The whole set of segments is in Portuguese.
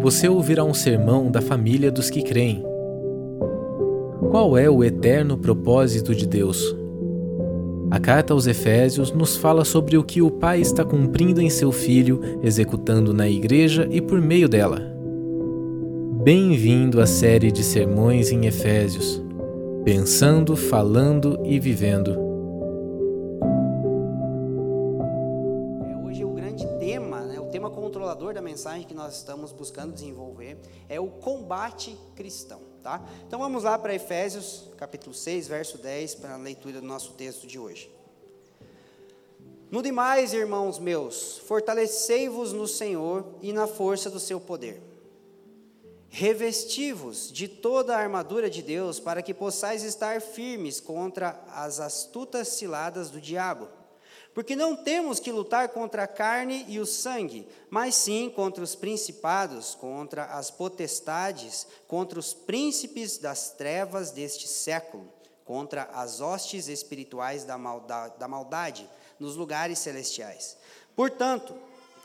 você ouvirá um sermão da família dos que creem. Qual é o eterno propósito de Deus? A carta aos Efésios nos fala sobre o que o Pai está cumprindo em seu Filho, executando na Igreja e por meio dela. Bem-vindo à série de sermões em Efésios, pensando, falando e vivendo. Mensagem que nós estamos buscando desenvolver é o combate cristão. Tá? Então vamos lá para Efésios, capítulo 6, verso 10, para a leitura do nosso texto de hoje. No demais, irmãos meus, fortalecei-vos no Senhor e na força do seu poder. Revesti-vos de toda a armadura de Deus, para que possais estar firmes contra as astutas ciladas do diabo. Porque não temos que lutar contra a carne e o sangue, mas sim contra os principados, contra as potestades, contra os príncipes das trevas deste século, contra as hostes espirituais da maldade, da maldade nos lugares celestiais. Portanto,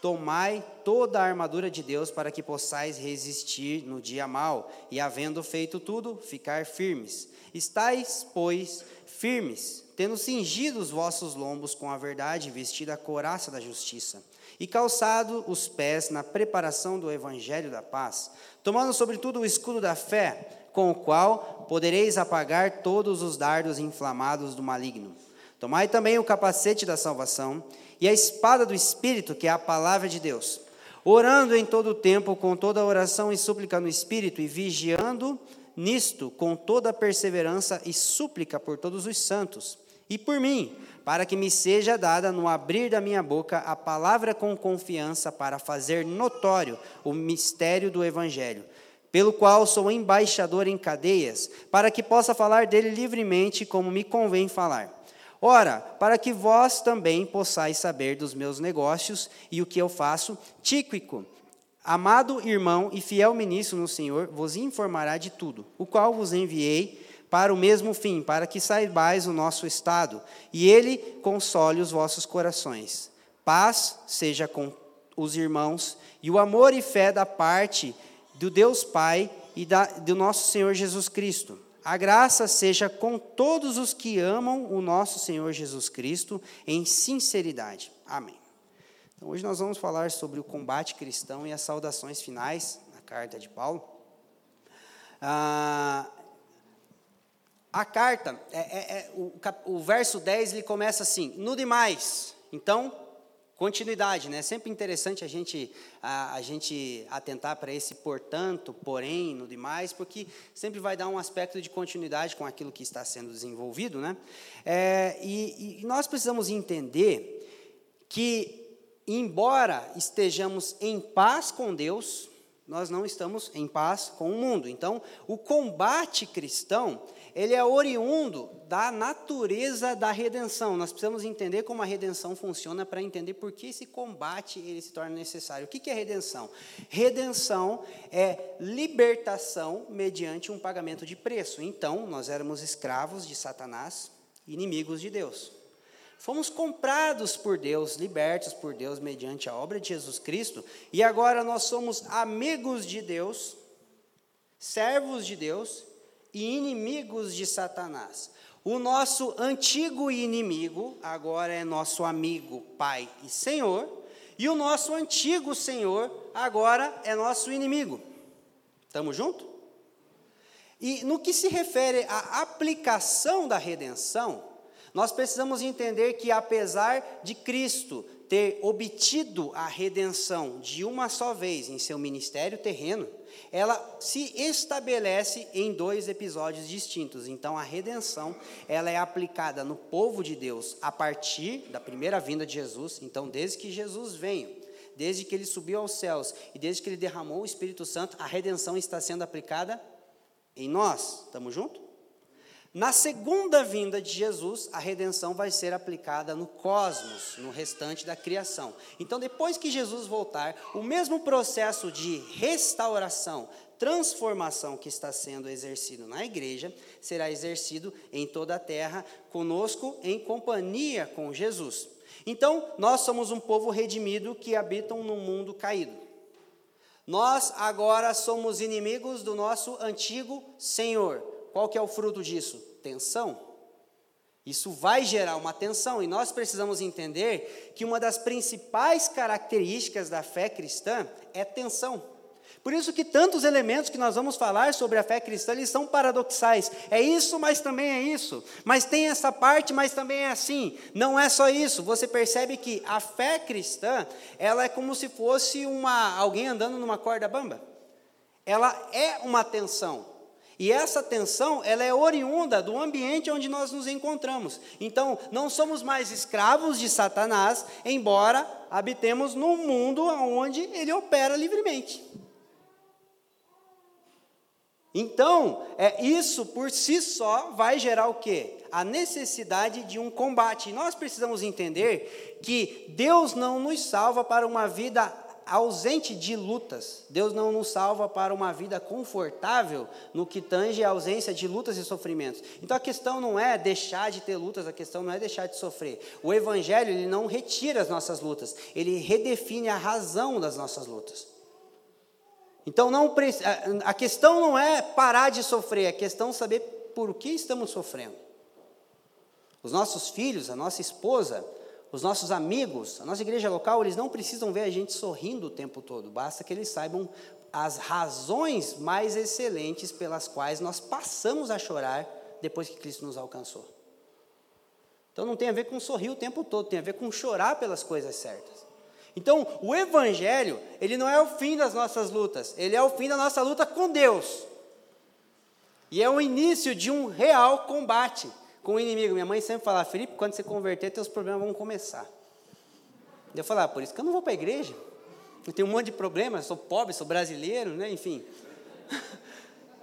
tomai toda a armadura de Deus para que possais resistir no dia mau e, havendo feito tudo, ficar firmes. Estais, pois, firmes tendo cingido os vossos lombos com a verdade, vestida a couraça da justiça, e calçado os pés na preparação do evangelho da paz, tomando sobretudo o escudo da fé, com o qual podereis apagar todos os dardos inflamados do maligno. Tomai também o capacete da salvação e a espada do Espírito, que é a palavra de Deus, orando em todo o tempo com toda oração e súplica no Espírito e vigiando nisto com toda perseverança e súplica por todos os santos e por mim, para que me seja dada no abrir da minha boca a palavra com confiança para fazer notório o mistério do Evangelho, pelo qual sou embaixador em cadeias, para que possa falar dele livremente como me convém falar. Ora, para que vós também possais saber dos meus negócios e o que eu faço, Tíquico, amado irmão e fiel ministro no Senhor, vos informará de tudo, o qual vos enviei para o mesmo fim, para que saibais o nosso estado, e ele console os vossos corações. Paz seja com os irmãos, e o amor e fé da parte do Deus Pai e da, do nosso Senhor Jesus Cristo. A graça seja com todos os que amam o nosso Senhor Jesus Cristo em sinceridade. Amém. Então, hoje nós vamos falar sobre o combate cristão e as saudações finais na carta de Paulo. Ah, a carta, é, é, é, o, o, verso 10, ele começa assim, no demais. Então, continuidade, né? É sempre interessante a gente, a, a gente atentar para esse portanto, porém, no demais, porque sempre vai dar um aspecto de continuidade com aquilo que está sendo desenvolvido, né? É, e, e nós precisamos entender que, embora estejamos em paz com Deus, nós não estamos em paz com o mundo. Então, o combate cristão ele é oriundo da natureza da redenção. Nós precisamos entender como a redenção funciona para entender por que esse combate ele se torna necessário. O que é redenção? Redenção é libertação mediante um pagamento de preço. Então, nós éramos escravos de Satanás, inimigos de Deus. Fomos comprados por Deus, libertos por Deus mediante a obra de Jesus Cristo, e agora nós somos amigos de Deus, servos de Deus e inimigos de Satanás. O nosso antigo inimigo agora é nosso amigo, Pai e Senhor, e o nosso antigo Senhor agora é nosso inimigo. Estamos juntos? E no que se refere à aplicação da redenção, nós precisamos entender que, apesar de Cristo ter obtido a redenção de uma só vez em seu ministério terreno, ela se estabelece em dois episódios distintos. Então, a redenção ela é aplicada no povo de Deus a partir da primeira vinda de Jesus. Então, desde que Jesus veio, desde que ele subiu aos céus e desde que ele derramou o Espírito Santo, a redenção está sendo aplicada em nós. Estamos juntos? Na segunda vinda de Jesus, a redenção vai ser aplicada no cosmos, no restante da criação. Então, depois que Jesus voltar, o mesmo processo de restauração, transformação que está sendo exercido na igreja, será exercido em toda a terra, conosco em companhia com Jesus. Então, nós somos um povo redimido que habitam num mundo caído. Nós agora somos inimigos do nosso antigo Senhor. Qual que é o fruto disso? Tensão. Isso vai gerar uma tensão e nós precisamos entender que uma das principais características da fé cristã é tensão. Por isso que tantos elementos que nós vamos falar sobre a fé cristã, eles são paradoxais. É isso, mas também é isso. Mas tem essa parte, mas também é assim. Não é só isso. Você percebe que a fé cristã, ela é como se fosse uma alguém andando numa corda bamba. Ela é uma tensão. E essa tensão, ela é oriunda do ambiente onde nós nos encontramos. Então, não somos mais escravos de Satanás, embora habitemos num mundo onde ele opera livremente. Então, é, isso por si só vai gerar o quê? A necessidade de um combate. E nós precisamos entender que Deus não nos salva para uma vida ausente de lutas. Deus não nos salva para uma vida confortável no que tange a ausência de lutas e sofrimentos. Então a questão não é deixar de ter lutas, a questão não é deixar de sofrer. O evangelho ele não retira as nossas lutas, ele redefine a razão das nossas lutas. Então não a questão não é parar de sofrer, a questão é saber por que estamos sofrendo. Os nossos filhos, a nossa esposa, os nossos amigos, a nossa igreja local, eles não precisam ver a gente sorrindo o tempo todo, basta que eles saibam as razões mais excelentes pelas quais nós passamos a chorar depois que Cristo nos alcançou. Então não tem a ver com sorrir o tempo todo, tem a ver com chorar pelas coisas certas. Então, o evangelho, ele não é o fim das nossas lutas, ele é o fim da nossa luta com Deus. E é o início de um real combate com o inimigo. Minha mãe sempre fala, Felipe, quando você converter, teus problemas vão começar. Eu falo, ah, por isso que eu não vou para a igreja. Eu tenho um monte de problemas, sou pobre, sou brasileiro, né? enfim.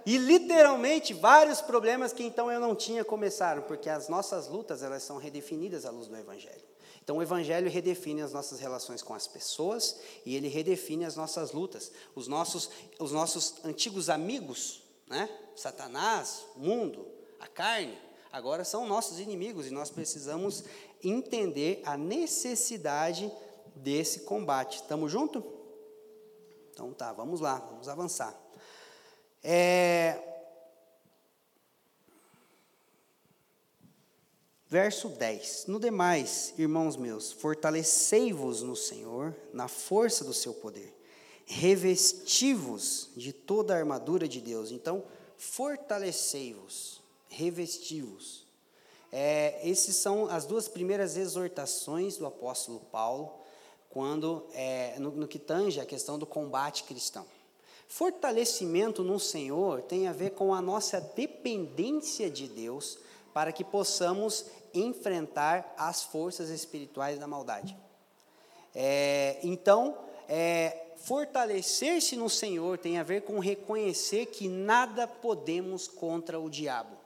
E literalmente vários problemas que então eu não tinha começaram, porque as nossas lutas elas são redefinidas à luz do Evangelho. Então o Evangelho redefine as nossas relações com as pessoas e ele redefine as nossas lutas. Os nossos, os nossos antigos amigos, né? Satanás, mundo, a carne, agora são nossos inimigos e nós precisamos entender a necessidade desse combate. Estamos junto? Então tá, vamos lá, vamos avançar. É... Verso 10: No demais, irmãos meus, fortalecei-vos no Senhor, na força do seu poder, revesti-vos de toda a armadura de Deus. Então, fortalecei-vos revesti-vos. É, esses são as duas primeiras exortações do apóstolo Paulo, quando é, no, no que tange a questão do combate cristão. Fortalecimento no Senhor tem a ver com a nossa dependência de Deus para que possamos enfrentar as forças espirituais da maldade. É, então, é, fortalecer-se no Senhor tem a ver com reconhecer que nada podemos contra o diabo.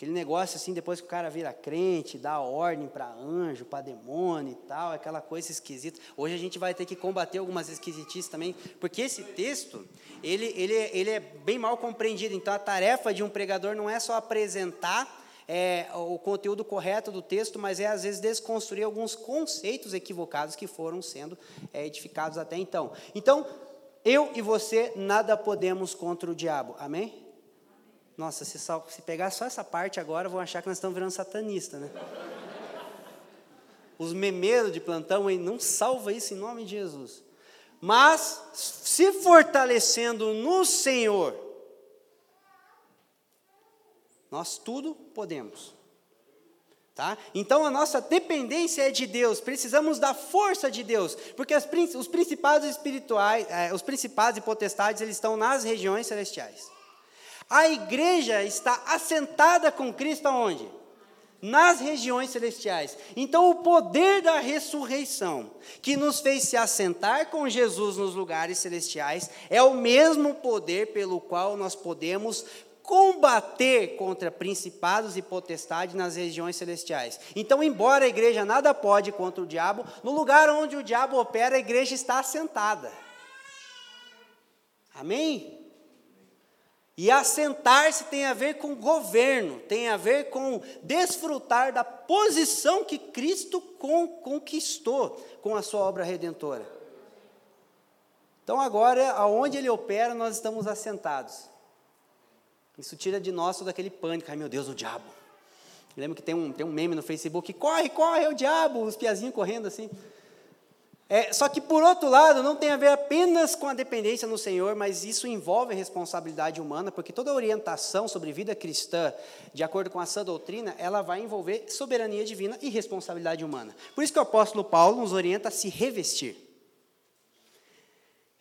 Aquele negócio assim, depois que o cara vira crente, dá ordem para anjo, para demônio e tal, aquela coisa esquisita. Hoje a gente vai ter que combater algumas esquisitices também, porque esse texto, ele, ele, ele é bem mal compreendido. Então a tarefa de um pregador não é só apresentar é, o conteúdo correto do texto, mas é às vezes desconstruir alguns conceitos equivocados que foram sendo é, edificados até então. Então, eu e você nada podemos contra o diabo, amém? Nossa, se, se pegar só essa parte agora, vão achar que nós estamos virando satanista, né? Os memeiros de plantão aí, não salva isso em nome de Jesus. Mas, se fortalecendo no Senhor, nós tudo podemos. Tá? Então a nossa dependência é de Deus, precisamos da força de Deus, porque as, os principados espirituais, eh, os principados e potestades, eles estão nas regiões celestiais. A igreja está assentada com Cristo aonde? Nas regiões celestiais. Então, o poder da ressurreição, que nos fez se assentar com Jesus nos lugares celestiais, é o mesmo poder pelo qual nós podemos combater contra principados e potestades nas regiões celestiais. Então, embora a igreja nada pode contra o diabo, no lugar onde o diabo opera, a igreja está assentada. Amém? E assentar-se tem a ver com governo, tem a ver com desfrutar da posição que Cristo conquistou com a sua obra redentora. Então agora, aonde ele opera, nós estamos assentados. Isso tira de nós todo aquele pânico. Ai meu Deus, o diabo. Lembra que tem um, tem um meme no Facebook, corre, corre, é o diabo, os piazinhos correndo assim. É, só que, por outro lado, não tem a ver apenas com a dependência no Senhor, mas isso envolve responsabilidade humana, porque toda orientação sobre vida cristã, de acordo com a sã doutrina, ela vai envolver soberania divina e responsabilidade humana. Por isso que o apóstolo Paulo nos orienta a se revestir.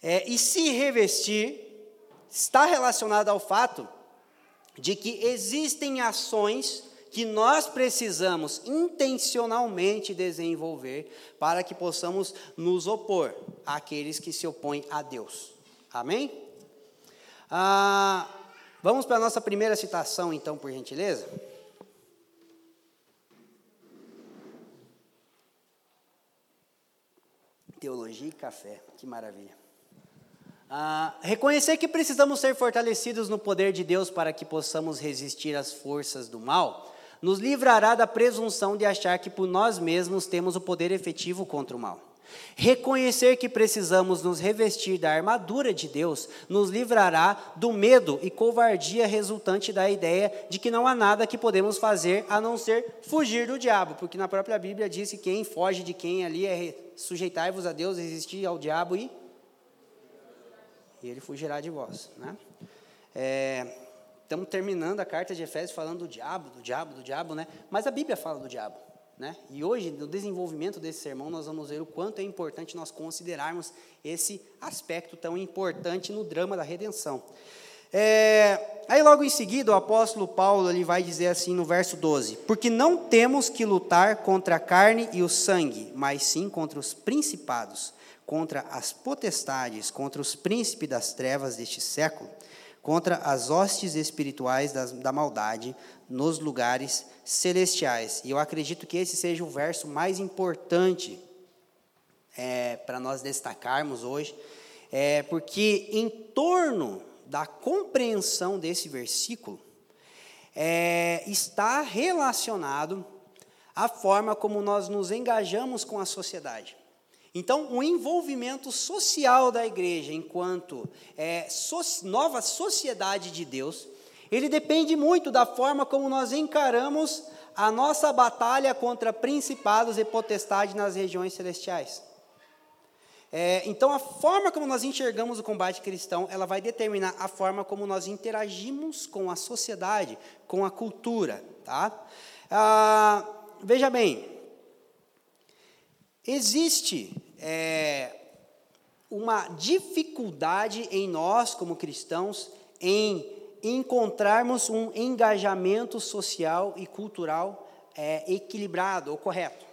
É, e se revestir está relacionado ao fato de que existem ações que nós precisamos intencionalmente desenvolver para que possamos nos opor àqueles que se opõem a Deus. Amém? Ah, vamos para a nossa primeira citação, então, por gentileza. Teologia e café, que maravilha. Ah, reconhecer que precisamos ser fortalecidos no poder de Deus para que possamos resistir às forças do mal nos livrará da presunção de achar que por nós mesmos temos o poder efetivo contra o mal. Reconhecer que precisamos nos revestir da armadura de Deus nos livrará do medo e covardia resultante da ideia de que não há nada que podemos fazer a não ser fugir do diabo, porque na própria Bíblia diz que quem foge de quem ali é sujeitai-vos a Deus, resistir ao diabo e, e ele fugirá de vós. Né? É, Estamos terminando a carta de Efésios falando do diabo, do diabo, do diabo, né? Mas a Bíblia fala do diabo, né? E hoje, no desenvolvimento desse sermão, nós vamos ver o quanto é importante nós considerarmos esse aspecto tão importante no drama da redenção. É, aí, logo em seguida, o apóstolo Paulo ele vai dizer assim no verso 12: Porque não temos que lutar contra a carne e o sangue, mas sim contra os principados, contra as potestades, contra os príncipes das trevas deste século contra as hostes espirituais das, da maldade nos lugares celestiais. E eu acredito que esse seja o verso mais importante é, para nós destacarmos hoje, é, porque em torno da compreensão desse versículo é, está relacionado a forma como nós nos engajamos com a sociedade. Então, o envolvimento social da igreja, enquanto é, so, nova sociedade de Deus, ele depende muito da forma como nós encaramos a nossa batalha contra principados e potestades nas regiões celestiais. É, então, a forma como nós enxergamos o combate cristão, ela vai determinar a forma como nós interagimos com a sociedade, com a cultura. Tá? Ah, veja bem, Existe é, uma dificuldade em nós, como cristãos, em encontrarmos um engajamento social e cultural é, equilibrado ou correto.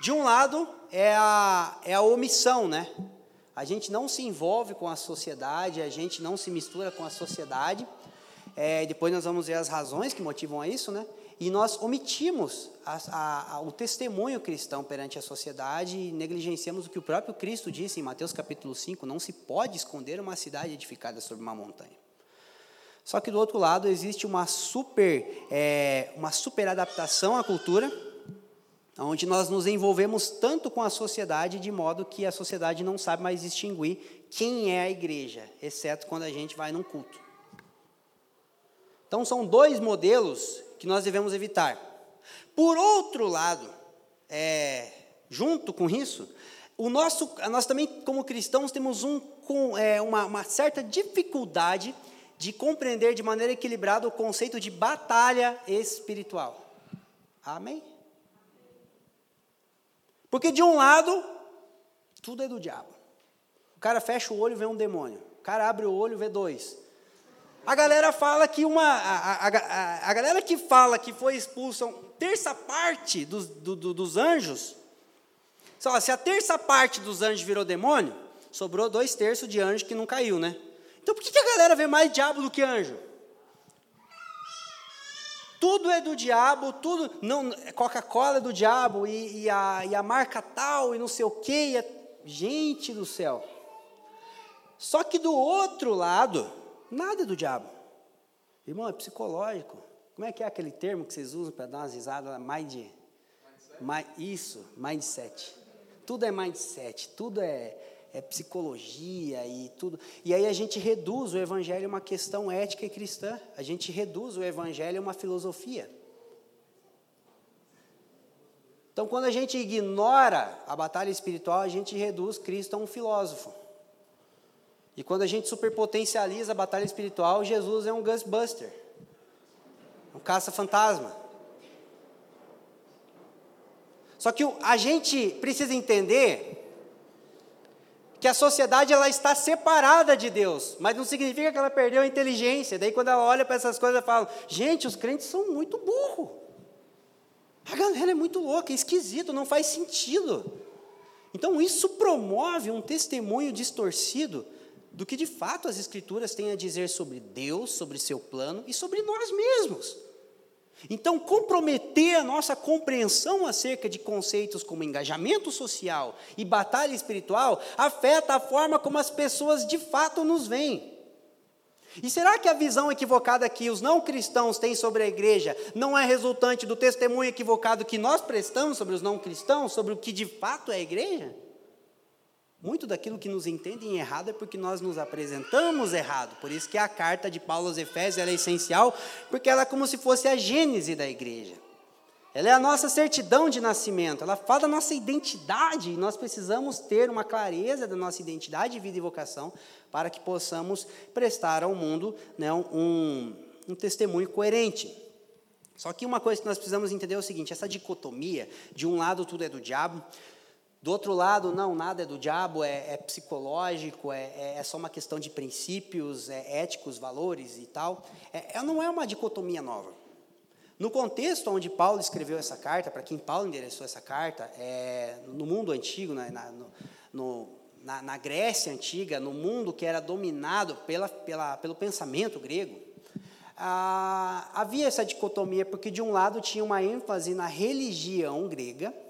De um lado, é a, é a omissão, né? A gente não se envolve com a sociedade, a gente não se mistura com a sociedade. É, depois nós vamos ver as razões que motivam a isso, né? E nós omitimos a, a, o testemunho cristão perante a sociedade e negligenciamos o que o próprio Cristo disse em Mateus capítulo 5: não se pode esconder uma cidade edificada sobre uma montanha. Só que do outro lado existe uma super, é, uma super adaptação à cultura, onde nós nos envolvemos tanto com a sociedade, de modo que a sociedade não sabe mais distinguir quem é a igreja, exceto quando a gente vai num culto. Então são dois modelos que nós devemos evitar. Por outro lado, é, junto com isso, o nosso, nós também, como cristãos, temos um, com, é, uma, uma certa dificuldade de compreender de maneira equilibrada o conceito de batalha espiritual. Amém? Porque de um lado, tudo é do diabo. O cara fecha o olho e vê um demônio. O cara abre o olho e vê dois. A galera fala que uma. A, a, a, a galera que fala que foi expulsa terça parte dos, do, do, dos anjos. Só, se a terça parte dos anjos virou demônio, sobrou dois terços de anjo que não caiu, né? Então por que, que a galera vê mais diabo do que anjo? Tudo é do diabo, tudo. não Coca-Cola é do diabo, e, e, a, e a marca tal, e não sei o quê. gente do céu. Só que do outro lado, Nada do diabo. Irmão, é psicológico. Como é que é aquele termo que vocês usam para dar umas risadas? Mind, mind, isso, mindset. Tudo é mindset, tudo é, é, psicologia e tudo. E aí a gente reduz o evangelho a uma questão ética e cristã. A gente reduz o evangelho a uma filosofia. Então, quando a gente ignora a batalha espiritual, a gente reduz Cristo a um filósofo. E quando a gente superpotencializa a batalha espiritual, Jesus é um Ghostbuster, um caça-fantasma. Só que a gente precisa entender que a sociedade ela está separada de Deus, mas não significa que ela perdeu a inteligência. Daí quando ela olha para essas coisas, ela fala: gente, os crentes são muito burros. A galera é muito louca, é esquisito, não faz sentido. Então isso promove um testemunho distorcido do que de fato as Escrituras têm a dizer sobre Deus, sobre seu plano e sobre nós mesmos. Então, comprometer a nossa compreensão acerca de conceitos como engajamento social e batalha espiritual afeta a forma como as pessoas de fato nos veem. E será que a visão equivocada que os não cristãos têm sobre a igreja não é resultante do testemunho equivocado que nós prestamos sobre os não cristãos, sobre o que de fato é a igreja? Muito daquilo que nos entendem errado é porque nós nos apresentamos errado. Por isso que a carta de Paulo aos Efésios é essencial, porque ela é como se fosse a gênese da igreja. Ela é a nossa certidão de nascimento, ela fala da nossa identidade, e nós precisamos ter uma clareza da nossa identidade, vida e vocação, para que possamos prestar ao mundo né, um, um testemunho coerente. Só que uma coisa que nós precisamos entender é o seguinte: essa dicotomia, de um lado tudo é do diabo, do outro lado, não, nada é do diabo, é, é psicológico, é, é, é, só uma questão de princípios, é éticos, valores e tal. É, é, não é uma dicotomia nova. No contexto onde Paulo escreveu essa carta, para quem Paulo endereçou essa carta, é, no mundo antigo, na, na, no, na, na, Grécia antiga, no mundo que era dominado pela, pela, pelo pensamento grego, ah, havia essa dicotomia, porque de um lado tinha uma ênfase na religião grega, né,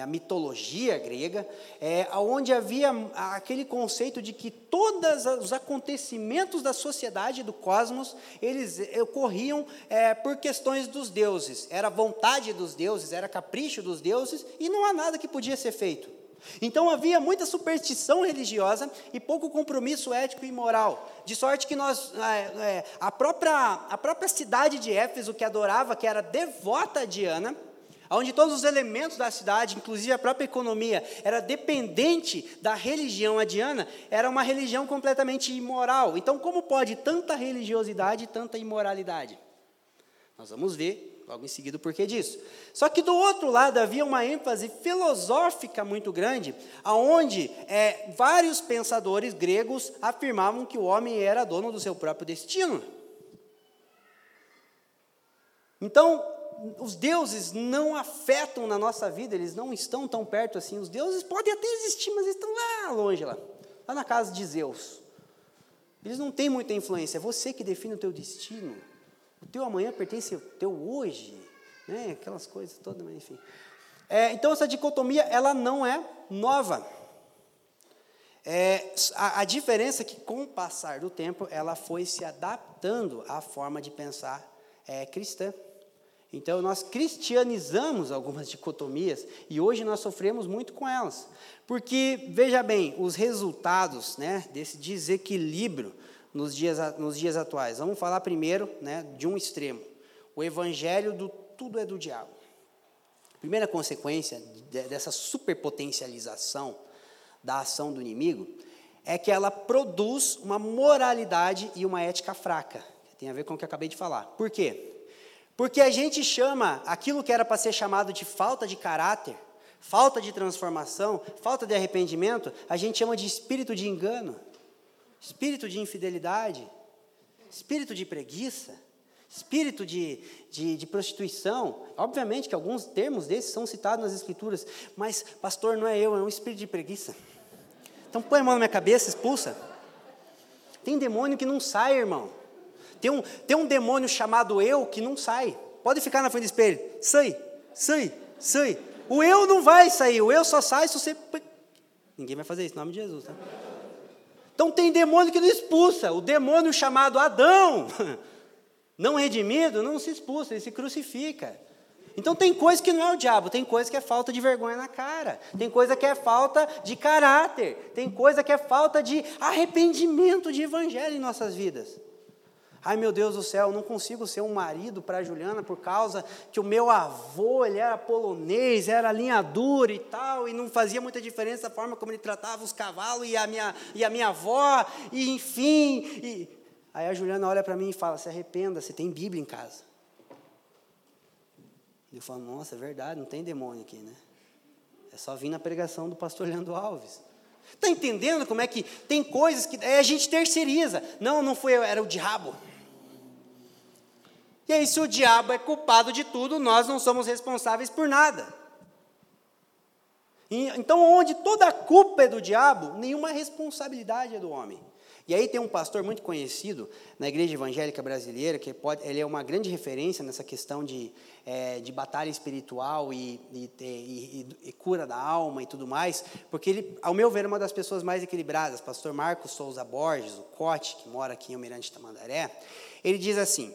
a mitologia grega, é, onde havia aquele conceito de que todos os acontecimentos da sociedade do cosmos eles ocorriam é, por questões dos deuses, era vontade dos deuses, era capricho dos deuses e não há nada que podia ser feito. Então havia muita superstição religiosa e pouco compromisso ético e moral, de sorte que nós, é, é, a, própria, a própria cidade de Éfeso, que adorava, que era devota a Diana, onde todos os elementos da cidade, inclusive a própria economia, era dependente da religião adiana, era uma religião completamente imoral. Então, como pode tanta religiosidade e tanta imoralidade? Nós vamos ver logo em seguida o porquê disso. Só que do outro lado havia uma ênfase filosófica muito grande, aonde é, vários pensadores gregos afirmavam que o homem era dono do seu próprio destino. Então, os deuses não afetam na nossa vida, eles não estão tão perto assim. Os deuses podem até existir, mas estão lá longe, lá, lá na casa de Zeus. Eles não têm muita influência, é você que define o teu destino. O teu amanhã pertence ao teu hoje, né? aquelas coisas todas, mas enfim. É, então, essa dicotomia, ela não é nova. É, a, a diferença é que, com o passar do tempo, ela foi se adaptando à forma de pensar é, cristã. Então, nós cristianizamos algumas dicotomias e hoje nós sofremos muito com elas. Porque, veja bem, os resultados né, desse desequilíbrio nos dias, nos dias atuais. Vamos falar primeiro né, de um extremo: o evangelho do tudo é do diabo. A primeira consequência dessa superpotencialização da ação do inimigo é que ela produz uma moralidade e uma ética fraca. Tem a ver com o que eu acabei de falar. Por quê? Porque a gente chama aquilo que era para ser chamado de falta de caráter, falta de transformação, falta de arrependimento, a gente chama de espírito de engano, espírito de infidelidade, espírito de preguiça, espírito de, de, de, prostituição. Obviamente que alguns termos desses são citados nas Escrituras, mas, pastor, não é eu, é um espírito de preguiça. Então põe a mão na minha cabeça, expulsa. Tem demônio que não sai, irmão. Tem um, tem um demônio chamado eu que não sai. Pode ficar na frente do espelho. Sai, sai, sai. O eu não vai sair. O eu só sai se você. Ninguém vai fazer isso, em nome de Jesus. Tá? Então tem demônio que não expulsa. O demônio chamado Adão, não redimido, não se expulsa, ele se crucifica. Então tem coisa que não é o diabo, tem coisa que é falta de vergonha na cara, tem coisa que é falta de caráter, tem coisa que é falta de arrependimento de evangelho em nossas vidas. Ai meu Deus do céu, não consigo ser um marido para Juliana por causa que o meu avô, ele era polonês, era linha dura e tal, e não fazia muita diferença a forma como ele tratava os cavalos e a minha, e a minha avó, e enfim. E... Aí a Juliana olha para mim e fala: se arrependa, você tem Bíblia em casa. Eu falo, nossa, é verdade, não tem demônio aqui, né? É só vir na pregação do pastor Leandro Alves. Está entendendo como é que tem coisas que é, a gente terceiriza? Não, não foi, era o diabo. E aí, se o diabo é culpado de tudo, nós não somos responsáveis por nada. E, então, onde toda a culpa é do diabo, nenhuma responsabilidade é do homem. E aí tem um pastor muito conhecido na igreja evangélica brasileira, que pode, ele é uma grande referência nessa questão de, é, de batalha espiritual e, e, e, e, cura da alma e tudo mais, porque ele, ao meu ver, é uma das pessoas mais equilibradas, pastor Marcos Souza Borges, o Cote, que mora aqui em Almirante Tamandaré, ele diz assim,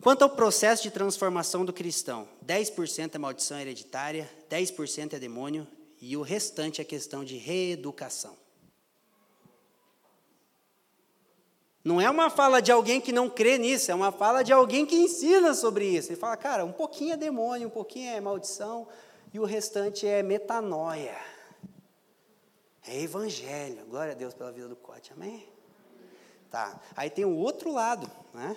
Quanto ao processo de transformação do cristão, 10% é maldição hereditária, 10% é demônio e o restante é questão de reeducação. Não é uma fala de alguém que não crê nisso, é uma fala de alguém que ensina sobre isso. Ele fala, cara, um pouquinho é demônio, um pouquinho é maldição e o restante é metanoia. É evangelho. Glória a Deus pela vida do Cote, amém? Tá. Aí tem o outro lado, né?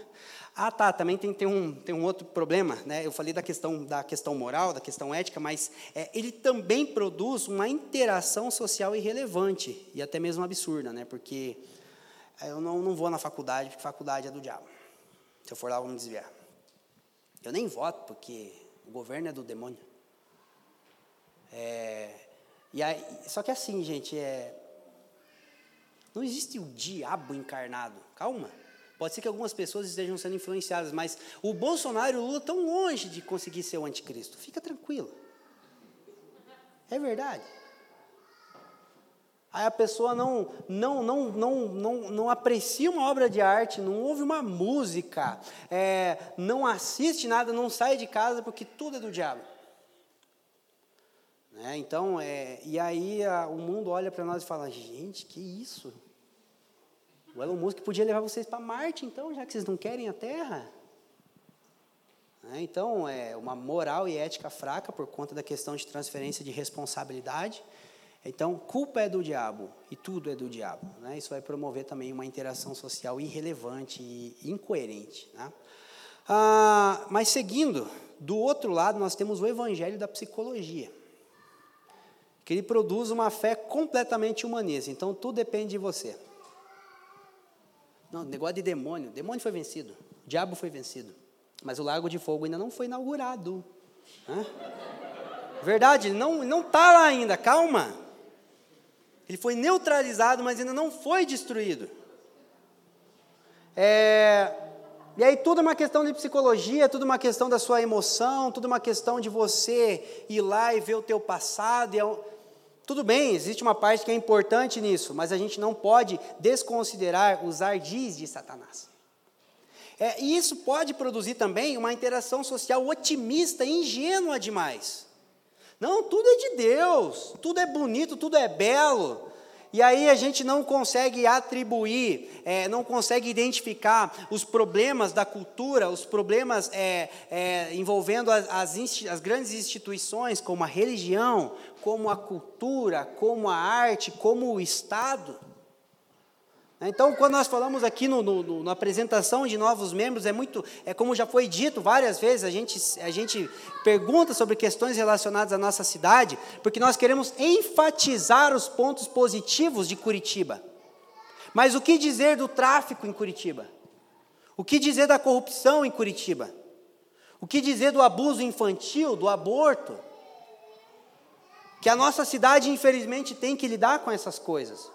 Ah, tá, também tem, tem, um, tem um outro problema, né? Eu falei da questão, da questão moral, da questão ética, mas é, ele também produz uma interação social irrelevante e até mesmo absurda, né? Porque é, eu não, não vou na faculdade, porque faculdade é do diabo. Se eu for lá, me desviar. Eu nem voto, porque o governo é do demônio. É, e aí, só que assim, gente, é, não existe o diabo encarnado. Calma. Pode ser que algumas pessoas estejam sendo influenciadas, mas o Bolsonaro e o Lula estão longe de conseguir ser o anticristo. Fica tranquilo. É verdade. Aí a pessoa não, não, não, não, não, não aprecia uma obra de arte, não ouve uma música, é, não assiste nada, não sai de casa porque tudo é do diabo. Né? Então, é, e aí a, o mundo olha para nós e fala: gente, que isso? O Elon Musk podia levar vocês para Marte, então, já que vocês não querem a Terra. Né? Então, é uma moral e ética fraca por conta da questão de transferência de responsabilidade. Então, culpa é do diabo e tudo é do diabo. Né? Isso vai promover também uma interação social irrelevante e incoerente. Né? Ah, mas seguindo, do outro lado, nós temos o evangelho da psicologia, que ele produz uma fé completamente humanista. Então, tudo depende de você. Não, negócio de demônio. Demônio foi vencido. O diabo foi vencido. Mas o Lago de Fogo ainda não foi inaugurado. Hã? Verdade, ele não está lá ainda, calma. Ele foi neutralizado, mas ainda não foi destruído. É, e aí tudo é uma questão de psicologia, tudo é uma questão da sua emoção, tudo é uma questão de você ir lá e ver o teu passado. E é tudo bem, existe uma parte que é importante nisso, mas a gente não pode desconsiderar os ardis de Satanás. É, e isso pode produzir também uma interação social otimista, ingênua demais. Não, tudo é de Deus, tudo é bonito, tudo é belo. E aí a gente não consegue atribuir, é, não consegue identificar os problemas da cultura, os problemas é, é, envolvendo as, as, as grandes instituições, como a religião, como a cultura, como a arte, como o Estado. Então, quando nós falamos aqui no, no, na apresentação de novos membros, é muito, é como já foi dito várias vezes, a gente, a gente pergunta sobre questões relacionadas à nossa cidade, porque nós queremos enfatizar os pontos positivos de Curitiba. Mas o que dizer do tráfico em Curitiba? O que dizer da corrupção em Curitiba? O que dizer do abuso infantil, do aborto? Que a nossa cidade, infelizmente, tem que lidar com essas coisas.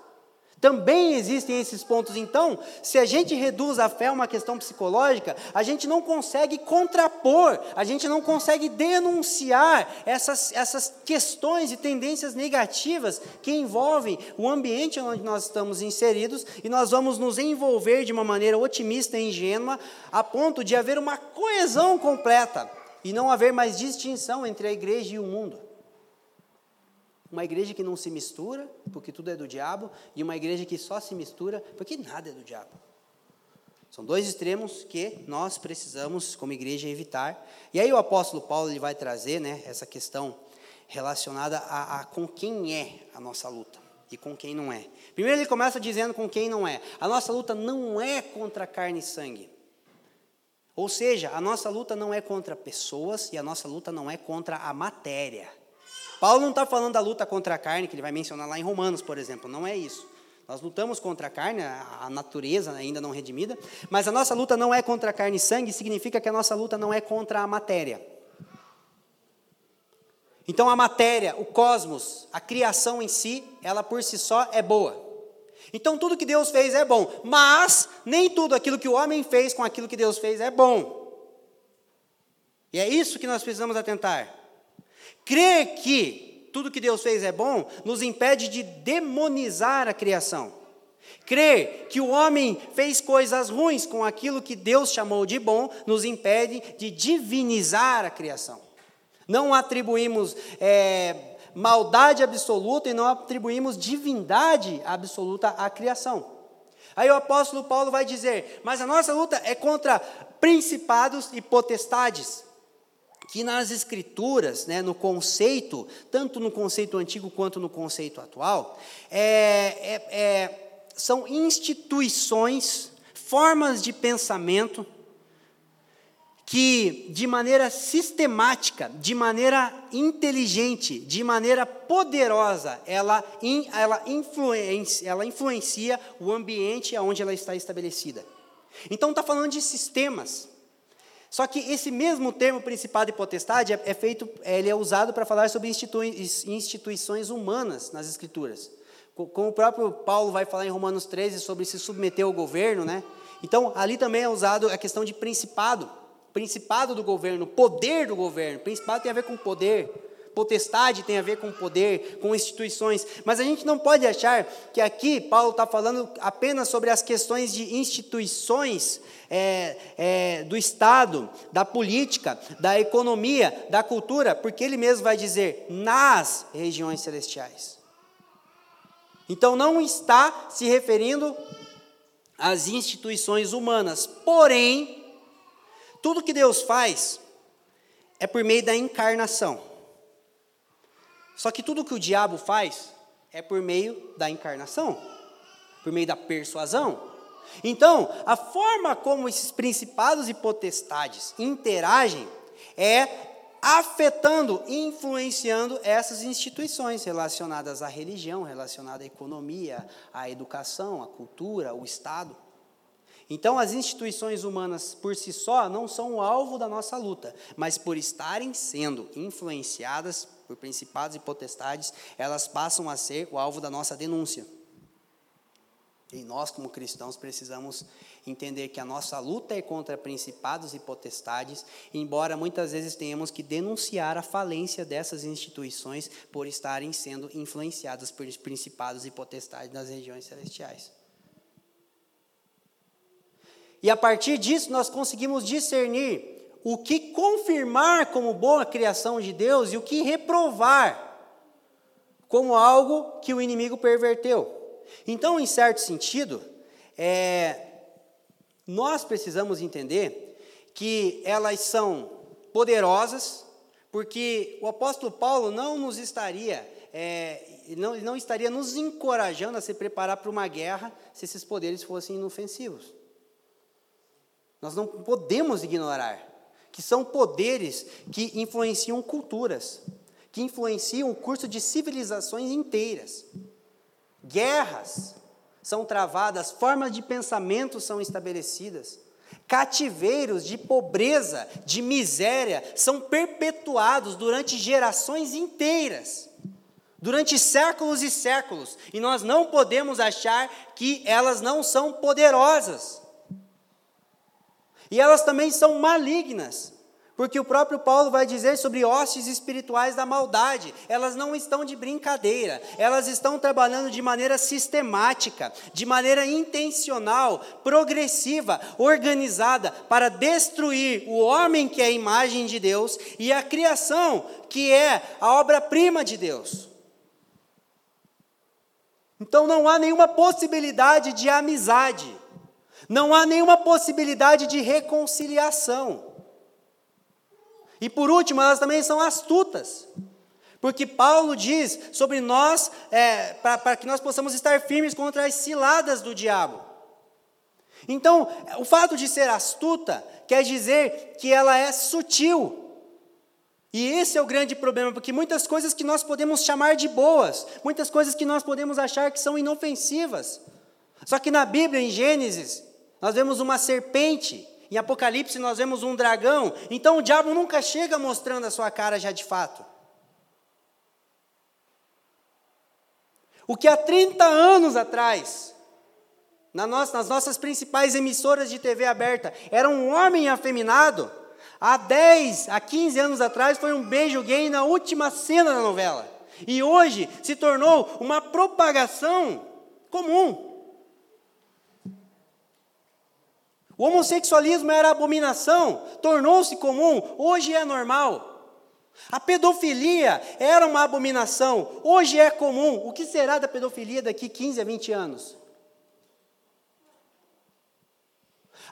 Também existem esses pontos. Então, se a gente reduz a fé a uma questão psicológica, a gente não consegue contrapor, a gente não consegue denunciar essas, essas questões e tendências negativas que envolvem o ambiente onde nós estamos inseridos e nós vamos nos envolver de uma maneira otimista e ingênua, a ponto de haver uma coesão completa e não haver mais distinção entre a igreja e o mundo. Uma igreja que não se mistura, porque tudo é do diabo, e uma igreja que só se mistura, porque nada é do diabo. São dois extremos que nós precisamos, como igreja, evitar. E aí o apóstolo Paulo ele vai trazer né, essa questão relacionada a, a com quem é a nossa luta e com quem não é. Primeiro ele começa dizendo com quem não é. A nossa luta não é contra carne e sangue. Ou seja, a nossa luta não é contra pessoas e a nossa luta não é contra a matéria. Paulo não está falando da luta contra a carne, que ele vai mencionar lá em Romanos, por exemplo. Não é isso. Nós lutamos contra a carne, a natureza ainda não redimida, mas a nossa luta não é contra a carne e sangue, significa que a nossa luta não é contra a matéria. Então a matéria, o cosmos, a criação em si, ela por si só é boa. Então tudo que Deus fez é bom, mas nem tudo aquilo que o homem fez com aquilo que Deus fez é bom. E é isso que nós precisamos atentar. Crer que tudo que Deus fez é bom nos impede de demonizar a criação. Crer que o homem fez coisas ruins com aquilo que Deus chamou de bom nos impede de divinizar a criação. Não atribuímos é, maldade absoluta e não atribuímos divindade absoluta à criação. Aí o apóstolo Paulo vai dizer: Mas a nossa luta é contra principados e potestades que nas escrituras, né, no conceito, tanto no conceito antigo quanto no conceito atual, é, é, é, são instituições, formas de pensamento que, de maneira sistemática, de maneira inteligente, de maneira poderosa, ela, ela, influencia, ela influencia o ambiente onde ela está estabelecida. Então, está falando de sistemas. Só que esse mesmo termo principado e potestade é, é feito, é, ele é usado para falar sobre institui instituições humanas nas escrituras. Como o próprio Paulo vai falar em Romanos 13 sobre se submeter ao governo, né? Então, ali também é usado a questão de principado. Principado do governo, poder do governo. Principado tem a ver com poder. Potestade tem a ver com poder, com instituições. Mas a gente não pode achar que aqui Paulo está falando apenas sobre as questões de instituições é, é, do Estado, da política, da economia, da cultura, porque ele mesmo vai dizer nas regiões celestiais. Então não está se referindo às instituições humanas, porém, tudo que Deus faz é por meio da encarnação. Só que tudo que o diabo faz é por meio da encarnação, por meio da persuasão. Então, a forma como esses principados e potestades interagem é afetando, influenciando essas instituições relacionadas à religião, relacionadas à economia, à educação, à cultura, ao Estado. Então, as instituições humanas por si só não são o alvo da nossa luta, mas por estarem sendo influenciadas por principados e potestades, elas passam a ser o alvo da nossa denúncia. E nós, como cristãos, precisamos entender que a nossa luta é contra principados e potestades, embora muitas vezes tenhamos que denunciar a falência dessas instituições por estarem sendo influenciadas por principados e potestades nas regiões celestiais. E a partir disso nós conseguimos discernir o que confirmar como boa criação de Deus e o que reprovar como algo que o inimigo perverteu. Então, em certo sentido, é, nós precisamos entender que elas são poderosas, porque o apóstolo Paulo não nos estaria, é, não, não estaria nos encorajando a se preparar para uma guerra se esses poderes fossem inofensivos. Nós não podemos ignorar que são poderes que influenciam culturas, que influenciam o curso de civilizações inteiras. Guerras são travadas, formas de pensamento são estabelecidas. Cativeiros de pobreza, de miséria, são perpetuados durante gerações inteiras, durante séculos e séculos, e nós não podemos achar que elas não são poderosas. E elas também são malignas, Porque o próprio Paulo vai dizer sobre hostes espirituais da maldade. Elas não estão de brincadeira, elas estão trabalhando de maneira sistemática, de maneira intencional, progressiva, organizada, para destruir o homem que é a imagem de Deus e a criação que é a obra-prima de Deus. Então não há nenhuma possibilidade de amizade, não há nenhuma possibilidade de reconciliação. E por último, elas também são astutas. Porque Paulo diz sobre nós, é, para que nós possamos estar firmes contra as ciladas do diabo. Então, o fato de ser astuta quer dizer que ela é sutil. E esse é o grande problema, porque muitas coisas que nós podemos chamar de boas, muitas coisas que nós podemos achar que são inofensivas. Só que na Bíblia, em Gênesis, nós vemos uma serpente em Apocalipse nós vemos um dragão, então o diabo nunca chega mostrando a sua cara já de fato. O que há 30 anos atrás, na nossa, nas nossas principais emissoras de TV aberta, era um homem afeminado, há 10, há 15 anos atrás foi um beijo gay na última cena da novela. E hoje se tornou uma propagação comum. O homossexualismo era abominação, tornou-se comum, hoje é normal. A pedofilia era uma abominação, hoje é comum. O que será da pedofilia daqui 15 a 20 anos?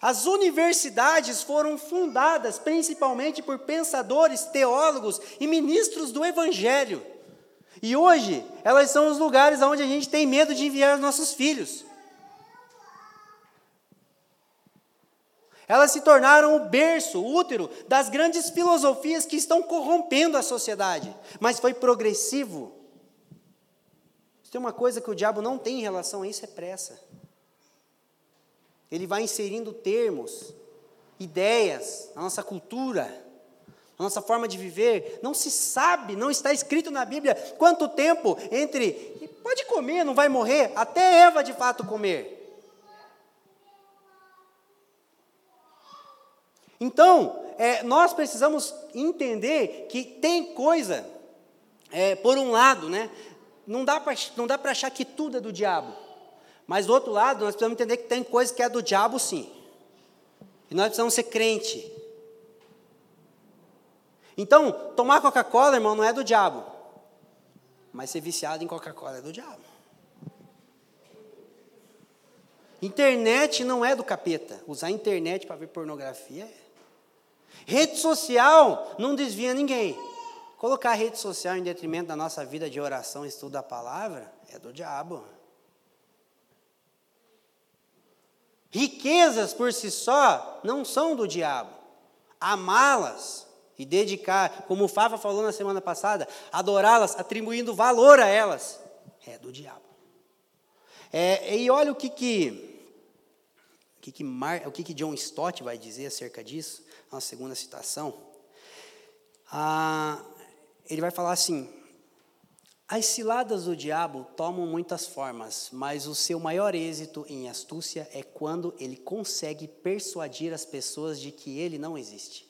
As universidades foram fundadas principalmente por pensadores, teólogos e ministros do Evangelho. E hoje, elas são os lugares onde a gente tem medo de enviar os nossos filhos. Elas se tornaram o berço, o útero das grandes filosofias que estão corrompendo a sociedade. Mas foi progressivo. Se tem uma coisa que o diabo não tem em relação a isso, é pressa. Ele vai inserindo termos, ideias, na nossa cultura, na nossa forma de viver. Não se sabe, não está escrito na Bíblia quanto tempo entre pode comer, não vai morrer, até Eva de fato comer. Então, é, nós precisamos entender que tem coisa, é, por um lado, né, não dá para achar que tudo é do diabo. Mas do outro lado, nós precisamos entender que tem coisa que é do diabo sim. E nós precisamos ser crente. Então, tomar Coca-Cola, irmão, não é do diabo. Mas ser viciado em Coca-Cola é do diabo. Internet não é do capeta. Usar internet para ver pornografia é Rede social não desvia ninguém. Colocar rede social em detrimento da nossa vida de oração e estudo da palavra é do diabo. Riquezas por si só não são do diabo. Amá-las e dedicar, como o Fava falou na semana passada, adorá-las, atribuindo valor a elas, é do diabo. É, e olha o que que, o que, que, Mar, o que, que John Stott vai dizer acerca disso uma segunda citação, ele vai falar assim: as ciladas do diabo tomam muitas formas, mas o seu maior êxito em astúcia é quando ele consegue persuadir as pessoas de que ele não existe.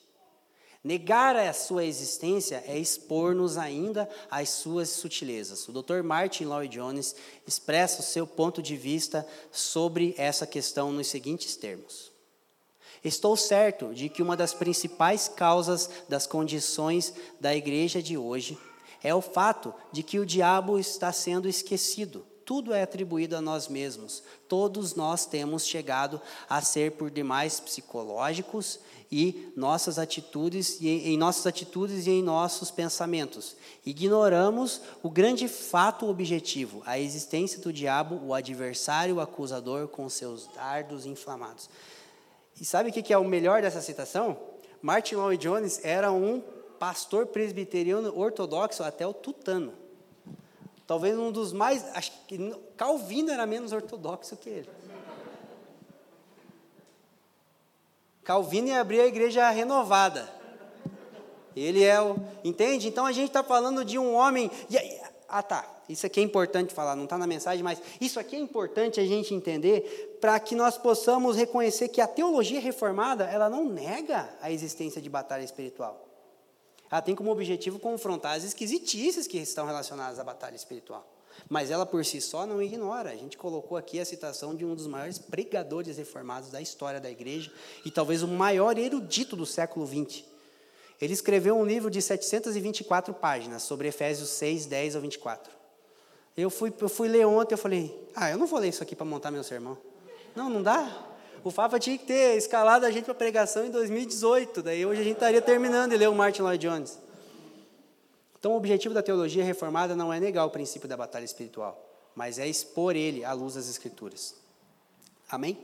Negar a sua existência é expor-nos ainda às suas sutilezas. O Dr. Martin Lloyd Jones expressa o seu ponto de vista sobre essa questão nos seguintes termos: Estou certo de que uma das principais causas das condições da igreja de hoje é o fato de que o diabo está sendo esquecido. Tudo é atribuído a nós mesmos. Todos nós temos chegado a ser por demais psicológicos e nossas atitudes e em nossas atitudes e em nossos pensamentos. Ignoramos o grande fato objetivo, a existência do diabo, o adversário o acusador com seus dardos inflamados. E sabe o que é o melhor dessa citação? Martin Lloyd Jones era um pastor presbiteriano ortodoxo até o tutano. Talvez um dos mais. Acho que Calvino era menos ortodoxo que ele. Calvino ia abrir a igreja renovada. Ele é o. Entende? Então a gente está falando de um homem. Ah, tá. Isso aqui é importante falar, não está na mensagem, mas isso aqui é importante a gente entender, para que nós possamos reconhecer que a teologia reformada, ela não nega a existência de batalha espiritual. Ela tem como objetivo confrontar as esquisitices que estão relacionadas à batalha espiritual. Mas ela por si só não ignora. A gente colocou aqui a citação de um dos maiores pregadores reformados da história da igreja e talvez o maior erudito do século XX. Ele escreveu um livro de 724 páginas sobre Efésios 6, 10 ao 24. Eu fui, eu fui ler ontem, eu falei, ah, eu não vou ler isso aqui para montar meu sermão. Não, não dá. O Fafa tinha que ter escalado a gente para pregação em 2018, daí hoje a gente estaria terminando de ler o Martin Lloyd Jones. Então, o objetivo da teologia reformada não é negar o princípio da batalha espiritual, mas é expor ele à luz das Escrituras. Amém?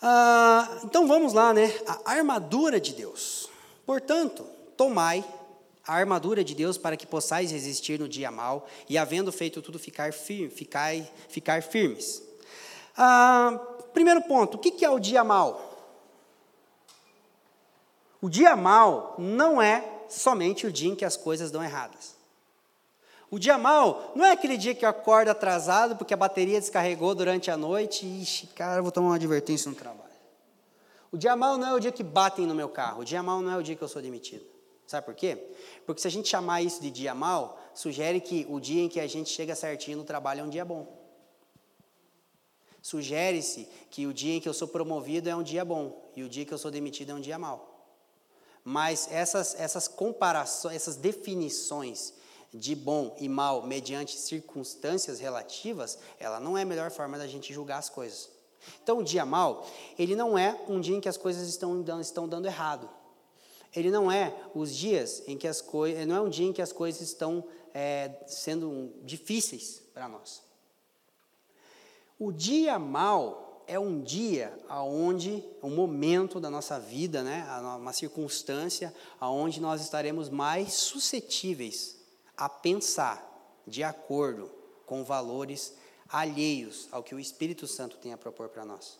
Ah, então vamos lá, né? A armadura de Deus. Portanto, tomai a armadura de Deus para que possais resistir no dia mal e, havendo feito tudo, ficar, firme, ficar, ficar firmes. Ah, primeiro ponto: o que é o dia mal? O dia mal não é somente o dia em que as coisas dão erradas. O dia mal não é aquele dia que eu acordo atrasado porque a bateria descarregou durante a noite e, ixi, cara, vou tomar uma advertência no trabalho. O dia mal não é o dia que batem no meu carro. O dia mal não é o dia que eu sou demitido. Sabe por quê? Porque se a gente chamar isso de dia mal, sugere que o dia em que a gente chega certinho no trabalho é um dia bom. Sugere-se que o dia em que eu sou promovido é um dia bom e o dia que eu sou demitido é um dia mau. Mas essas, essas comparações, essas definições de bom e mal mediante circunstâncias relativas, ela não é a melhor forma da gente julgar as coisas. Então, o dia mal, ele não é um dia em que as coisas estão dando, estão dando errado. Ele não é os dias em que as coisas, não é um dia em que as coisas estão é, sendo difíceis para nós. O dia mal é um dia aonde um momento da nossa vida, né, uma circunstância aonde nós estaremos mais suscetíveis a pensar de acordo com valores alheios ao que o Espírito Santo tem a propor para nós.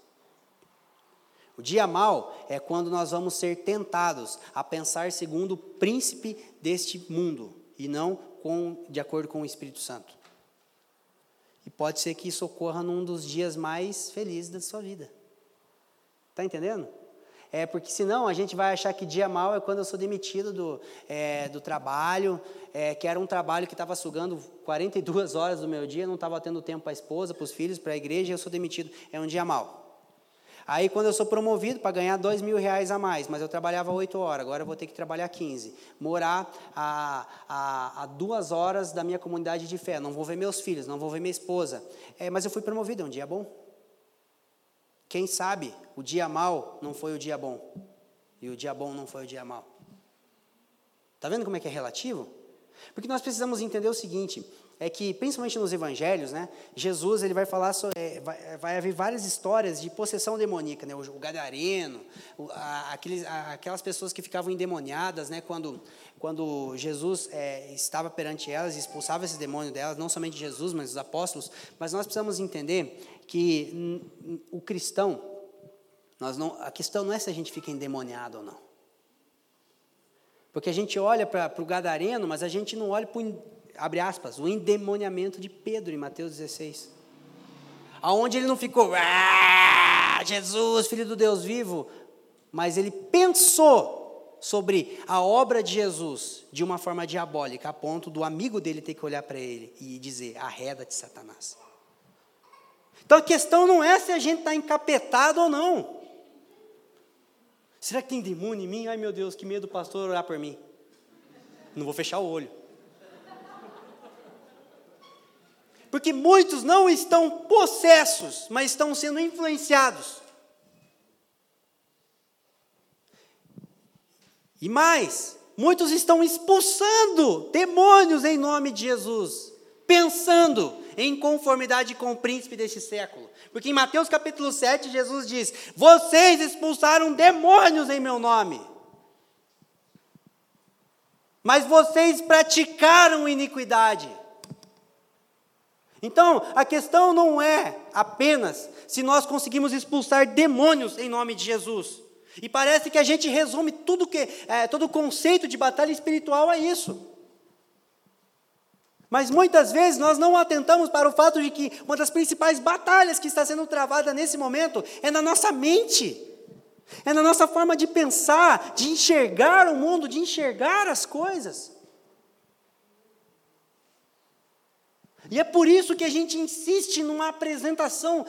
O dia mal é quando nós vamos ser tentados a pensar segundo o príncipe deste mundo e não com, de acordo com o Espírito Santo. E pode ser que isso ocorra num dos dias mais felizes da sua vida. Está entendendo? É porque senão a gente vai achar que dia mal é quando eu sou demitido do, é, do trabalho, é, que era um trabalho que estava sugando 42 horas do meu dia, não estava tendo tempo para a esposa, para os filhos, para a igreja, e eu sou demitido. É um dia mal. Aí, quando eu sou promovido para ganhar dois mil reais a mais, mas eu trabalhava oito horas, agora eu vou ter que trabalhar 15. Morar a, a, a, duas horas da minha comunidade de fé. Não vou ver meus filhos, não vou ver minha esposa. É, mas eu fui promovido, é um dia bom. Quem sabe o dia mal não foi o dia bom. E o dia bom não foi o dia mal. Está vendo como é que é relativo? Porque nós precisamos entender o seguinte: é que, principalmente nos evangelhos, né, Jesus ele vai falar sobre, é, vai, vai haver várias histórias de possessão demoníaca, né, o, o gadareno, o, a, aqueles, a, aquelas pessoas que ficavam endemoniadas, né, quando, quando Jesus é, estava perante elas expulsava esse demônio delas, não somente Jesus, mas os apóstolos, mas nós precisamos entender que o cristão, nós não, a questão não é se a gente fica endemoniado ou não. Porque a gente olha para o gadareno, mas a gente não olha para abre aspas, o endemoniamento de Pedro em Mateus 16. Aonde ele não ficou, ah, Jesus, filho do Deus vivo, mas ele pensou sobre a obra de Jesus de uma forma diabólica, a ponto do amigo dele ter que olhar para ele e dizer: arreda de Satanás. Então a questão não é se a gente está encapetado ou não. Será que tem demônio em mim? Ai meu Deus, que medo do pastor orar por mim. Não vou fechar o olho. Porque muitos não estão possessos, mas estão sendo influenciados. E mais, muitos estão expulsando demônios em nome de Jesus, pensando em conformidade com o príncipe deste século. Porque em Mateus capítulo 7, Jesus diz: Vocês expulsaram demônios em meu nome. Mas vocês praticaram iniquidade. Então, a questão não é apenas se nós conseguimos expulsar demônios em nome de Jesus. E parece que a gente resume tudo que, é, todo o conceito de batalha espiritual a isso. Mas muitas vezes nós não atentamos para o fato de que uma das principais batalhas que está sendo travada nesse momento é na nossa mente, é na nossa forma de pensar, de enxergar o mundo, de enxergar as coisas. E é por isso que a gente insiste numa apresentação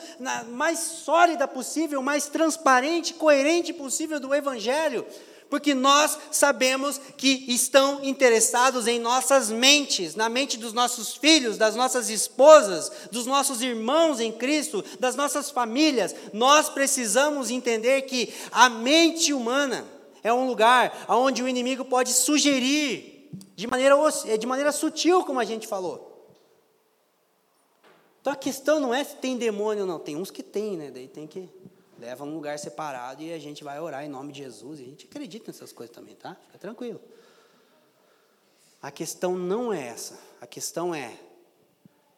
mais sólida possível, mais transparente, coerente possível do Evangelho, porque nós sabemos que estão interessados em nossas mentes, na mente dos nossos filhos, das nossas esposas, dos nossos irmãos em Cristo, das nossas famílias. Nós precisamos entender que a mente humana é um lugar onde o inimigo pode sugerir, de maneira, de maneira sutil, como a gente falou então a questão não é se tem demônio ou não, tem uns que tem, né? Daí tem que leva num lugar separado e a gente vai orar em nome de Jesus. E a gente acredita nessas coisas também, tá? Fica tranquilo. A questão não é essa. A questão é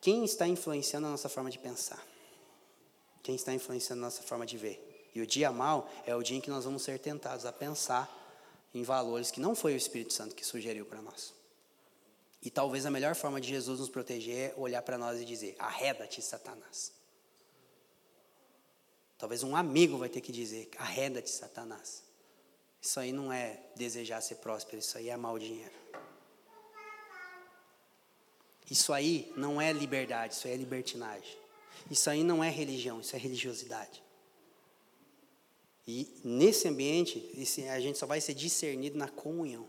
quem está influenciando a nossa forma de pensar. Quem está influenciando a nossa forma de ver. E o dia mal é o dia em que nós vamos ser tentados a pensar em valores que não foi o Espírito Santo que sugeriu para nós. E talvez a melhor forma de Jesus nos proteger é olhar para nós e dizer: arreda-te, Satanás. Talvez um amigo vai ter que dizer: arreda-te, Satanás. Isso aí não é desejar ser próspero, isso aí é amar o dinheiro. Isso aí não é liberdade, isso aí é libertinagem. Isso aí não é religião, isso é religiosidade. E nesse ambiente, a gente só vai ser discernido na comunhão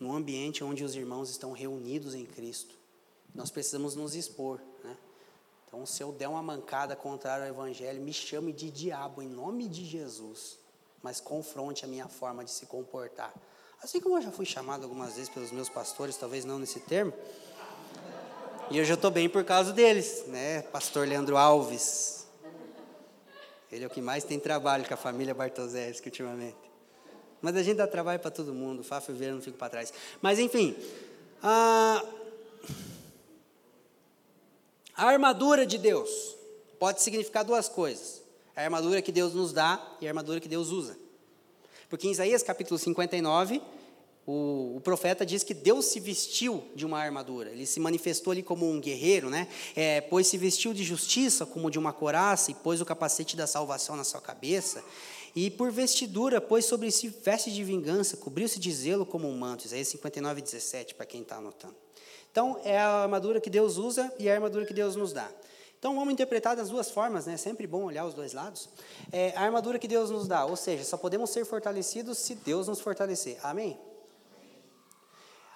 num ambiente onde os irmãos estão reunidos em Cristo. Nós precisamos nos expor. Então, se eu der uma mancada contrária ao Evangelho, me chame de diabo em nome de Jesus, mas confronte a minha forma de se comportar. Assim como eu já fui chamado algumas vezes pelos meus pastores, talvez não nesse termo, e eu já estou bem por causa deles, né? Pastor Leandro Alves. Ele é o que mais tem trabalho com a família Bartosés ultimamente. Mas a gente dá trabalho para todo mundo, Fábio Vieira não fica para trás. Mas enfim, a, a armadura de Deus pode significar duas coisas: a armadura que Deus nos dá e a armadura que Deus usa. Porque em Isaías capítulo 59, o, o, profeta diz que Deus se vestiu de uma armadura, ele se manifestou ali como um guerreiro, né? É, pois se vestiu de justiça como de uma coraça e pôs o capacete da salvação na sua cabeça. E por vestidura, pôs sobre si veste de vingança, cobriu-se de zelo como um manto. Isaías 59, 17, para quem está anotando. Então, é a armadura que Deus usa e a armadura que Deus nos dá. Então, vamos interpretar das duas formas, né? É sempre bom olhar os dois lados. É a armadura que Deus nos dá, ou seja, só podemos ser fortalecidos se Deus nos fortalecer. Amém?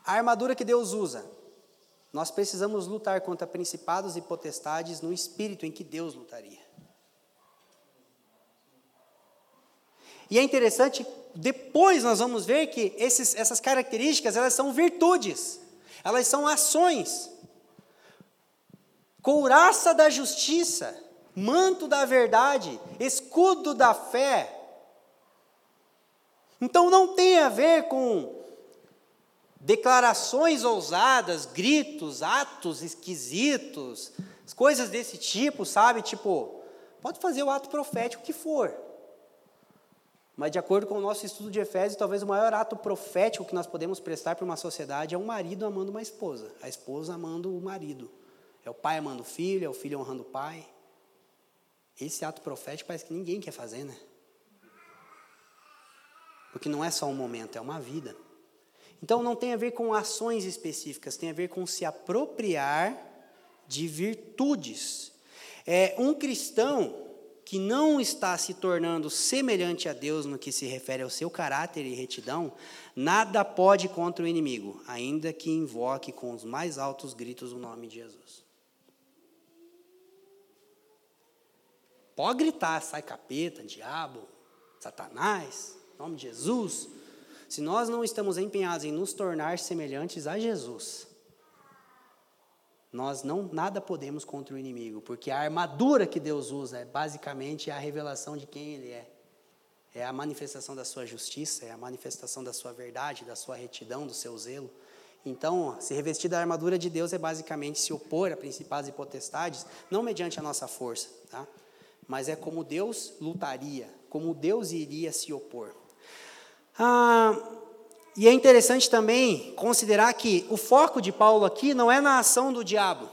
A armadura que Deus usa. Nós precisamos lutar contra principados e potestades no espírito em que Deus lutaria. E é interessante, depois nós vamos ver que esses, essas características, elas são virtudes, elas são ações. Couraça da justiça, manto da verdade, escudo da fé. Então não tem a ver com declarações ousadas, gritos, atos esquisitos, coisas desse tipo, sabe? Tipo, pode fazer o ato profético que for. Mas, de acordo com o nosso estudo de Efésios, talvez o maior ato profético que nós podemos prestar para uma sociedade é um marido amando uma esposa, a esposa amando o marido. É o pai amando o filho, é o filho honrando o pai. Esse ato profético parece que ninguém quer fazer, né? Porque não é só um momento, é uma vida. Então não tem a ver com ações específicas, tem a ver com se apropriar de virtudes. É, um cristão que não está se tornando semelhante a Deus no que se refere ao seu caráter e retidão, nada pode contra o inimigo, ainda que invoque com os mais altos gritos o nome de Jesus. Pode gritar, sai capeta, diabo, Satanás, nome de Jesus. Se nós não estamos empenhados em nos tornar semelhantes a Jesus, nós não nada podemos contra o inimigo, porque a armadura que Deus usa é basicamente a revelação de quem ele é. É a manifestação da sua justiça, é a manifestação da sua verdade, da sua retidão, do seu zelo. Então, se revestir da armadura de Deus é basicamente se opor a principais e potestades, não mediante a nossa força, tá? mas é como Deus lutaria, como Deus iria se opor. Ah, E é interessante também considerar que o foco de Paulo aqui não é na ação do diabo.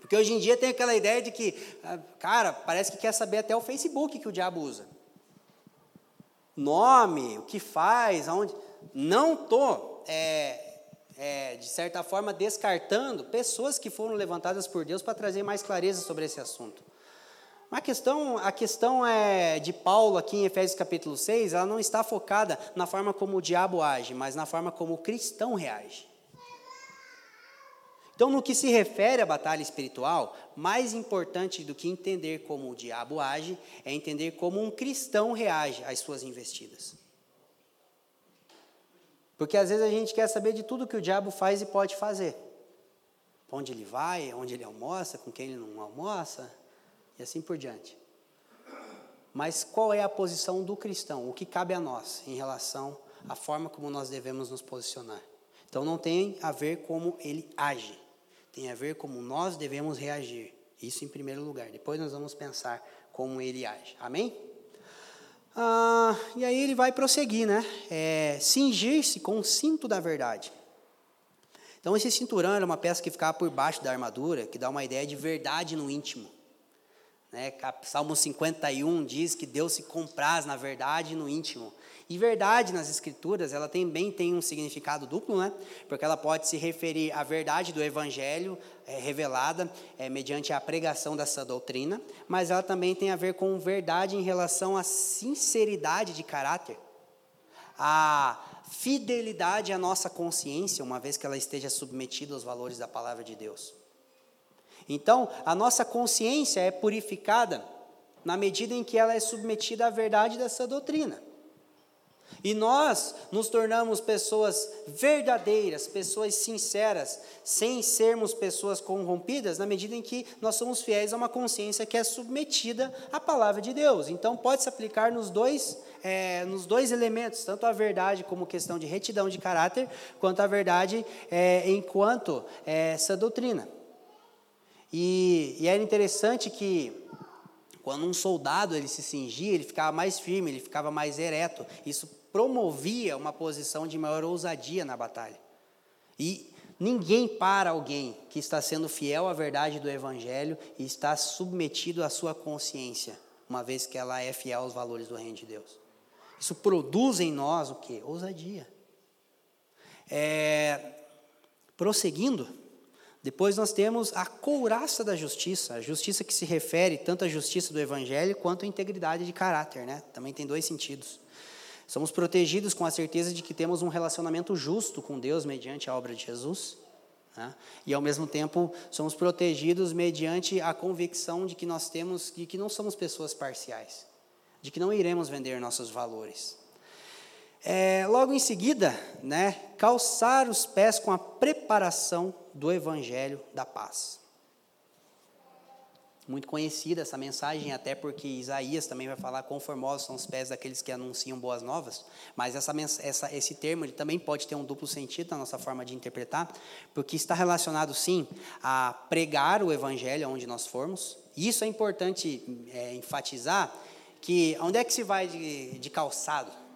Porque hoje em dia tem aquela ideia de que, ah, cara, parece que quer saber até o Facebook que o diabo usa. Nome, o que faz, aonde. Não estou, é, é, de certa forma, descartando pessoas que foram levantadas por Deus para trazer mais clareza sobre esse assunto. Mas a questão, a questão é de Paulo aqui em Efésios capítulo 6, ela não está focada na forma como o diabo age, mas na forma como o cristão reage. Então, no que se refere à batalha espiritual, mais importante do que entender como o diabo age, é entender como um cristão reage às suas investidas. Porque às vezes a gente quer saber de tudo que o diabo faz e pode fazer. Onde ele vai, onde ele almoça, com quem ele não almoça, e assim por diante. Mas qual é a posição do cristão? O que cabe a nós em relação à forma como nós devemos nos posicionar? Então não tem a ver como ele age, tem a ver como nós devemos reagir. Isso em primeiro lugar. Depois nós vamos pensar como ele age. Amém? Ah, e aí ele vai prosseguir, né? É, Cingir-se com o cinto da verdade. Então esse cinturão era uma peça que ficava por baixo da armadura, que dá uma ideia de verdade no íntimo. Né? Salmo 51 diz que Deus se compraz na verdade no íntimo. E verdade nas escrituras, ela também tem um significado duplo, né? Porque ela pode se referir à verdade do evangelho é, revelada é, mediante a pregação dessa doutrina, mas ela também tem a ver com verdade em relação à sinceridade de caráter, a fidelidade à nossa consciência, uma vez que ela esteja submetida aos valores da palavra de Deus. Então, a nossa consciência é purificada na medida em que ela é submetida à verdade dessa doutrina. E nós nos tornamos pessoas verdadeiras, pessoas sinceras, sem sermos pessoas corrompidas, na medida em que nós somos fiéis a uma consciência que é submetida à palavra de Deus. Então, pode se aplicar nos dois, é, nos dois elementos, tanto a verdade como questão de retidão de caráter, quanto a verdade é, enquanto é, essa doutrina. E, e era interessante que quando um soldado ele se cingia, ele ficava mais firme, ele ficava mais ereto. Isso promovia uma posição de maior ousadia na batalha. E ninguém para alguém que está sendo fiel à verdade do evangelho e está submetido à sua consciência, uma vez que ela é fiel aos valores do reino de Deus. Isso produz em nós o que? Ousadia. É, prosseguindo, depois nós temos a couraça da justiça, a justiça que se refere tanto à justiça do Evangelho quanto à integridade de caráter, né? Também tem dois sentidos. Somos protegidos com a certeza de que temos um relacionamento justo com Deus mediante a obra de Jesus. Né? E ao mesmo tempo somos protegidos mediante a convicção de que nós temos, de que não somos pessoas parciais, de que não iremos vender nossos valores. É, logo em seguida, né, calçar os pés com a preparação do Evangelho da paz. Muito conhecida essa mensagem, até porque Isaías também vai falar conformosos são os pés daqueles que anunciam boas novas, mas essa, essa, esse termo ele também pode ter um duplo sentido na nossa forma de interpretar, porque está relacionado sim a pregar o Evangelho onde nós formos. E isso é importante é, enfatizar, que onde é que se vai de, de calçado?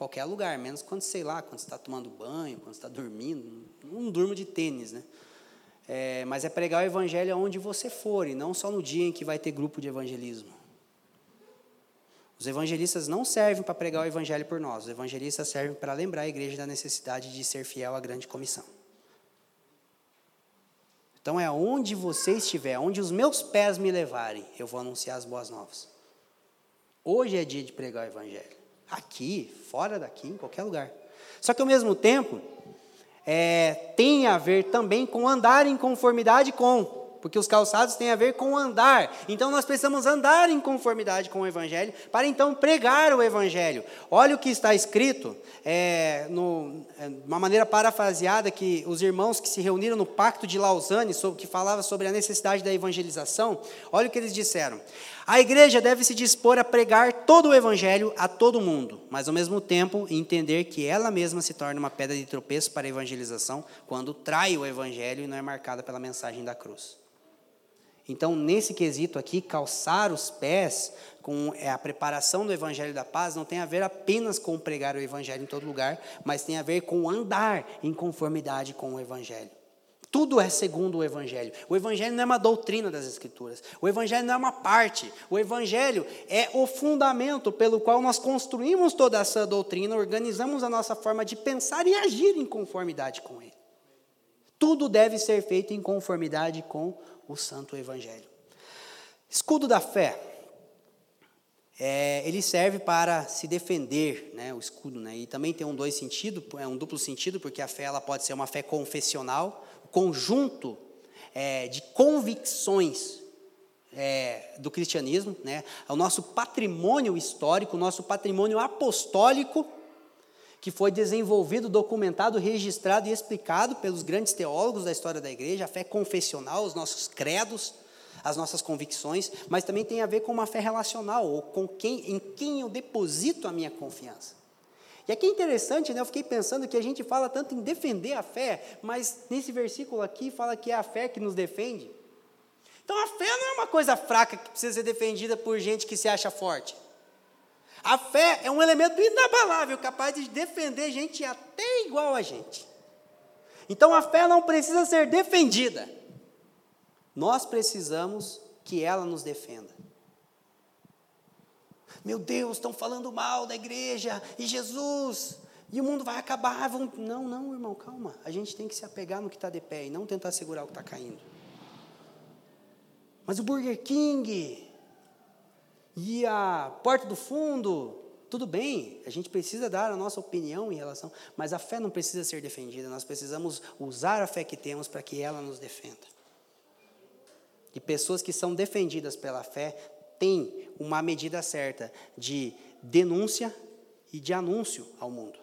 Qualquer lugar, menos quando, sei lá, quando você está tomando banho, quando está dormindo. Não durmo de tênis, né? É, mas é pregar o evangelho aonde você for, e não só no dia em que vai ter grupo de evangelismo. Os evangelistas não servem para pregar o evangelho por nós, os evangelistas servem para lembrar a igreja da necessidade de ser fiel à grande comissão. Então é onde você estiver, onde os meus pés me levarem, eu vou anunciar as boas novas. Hoje é dia de pregar o evangelho. Aqui, fora daqui, em qualquer lugar. Só que ao mesmo tempo, é, tem a ver também com andar em conformidade com porque os calçados têm a ver com andar. Então nós precisamos andar em conformidade com o Evangelho para então pregar o Evangelho. Olha o que está escrito, é, no, é, uma maneira parafraseada, que os irmãos que se reuniram no Pacto de Lausanne, sobre, que falava sobre a necessidade da evangelização, olha o que eles disseram. A igreja deve se dispor a pregar todo o Evangelho a todo mundo, mas ao mesmo tempo entender que ela mesma se torna uma pedra de tropeço para a evangelização quando trai o Evangelho e não é marcada pela mensagem da cruz. Então, nesse quesito aqui, calçar os pés com é, a preparação do Evangelho da Paz não tem a ver apenas com pregar o Evangelho em todo lugar, mas tem a ver com andar em conformidade com o Evangelho. Tudo é segundo o Evangelho. O Evangelho não é uma doutrina das Escrituras. O Evangelho não é uma parte. O Evangelho é o fundamento pelo qual nós construímos toda essa doutrina, organizamos a nossa forma de pensar e agir em conformidade com ele. Tudo deve ser feito em conformidade com o Santo Evangelho. Escudo da fé. É, ele serve para se defender, né, o escudo, né, e também tem um dois sentido, é um duplo sentido, porque a fé ela pode ser uma fé confessional, conjunto é, de convicções é, do cristianismo, né, o nosso patrimônio histórico, o nosso patrimônio apostólico, que foi desenvolvido, documentado, registrado e explicado pelos grandes teólogos da história da igreja, a fé confessional, os nossos credos, as nossas convicções, mas também tem a ver com uma fé relacional, ou com quem, em quem eu deposito a minha confiança. E aqui é interessante, né? Eu fiquei pensando que a gente fala tanto em defender a fé, mas nesse versículo aqui fala que é a fé que nos defende. Então a fé não é uma coisa fraca que precisa ser defendida por gente que se acha forte. A fé é um elemento inabalável, capaz de defender gente até igual a gente. Então a fé não precisa ser defendida. Nós precisamos que ela nos defenda. Meu Deus, estão falando mal da igreja e Jesus, e o mundo vai acabar. Vão... Não, não, irmão, calma. A gente tem que se apegar no que está de pé e não tentar segurar o que está caindo. Mas o Burger King e a Porta do Fundo, tudo bem, a gente precisa dar a nossa opinião em relação, mas a fé não precisa ser defendida, nós precisamos usar a fé que temos para que ela nos defenda. E pessoas que são defendidas pela fé têm uma medida certa de denúncia e de anúncio ao mundo.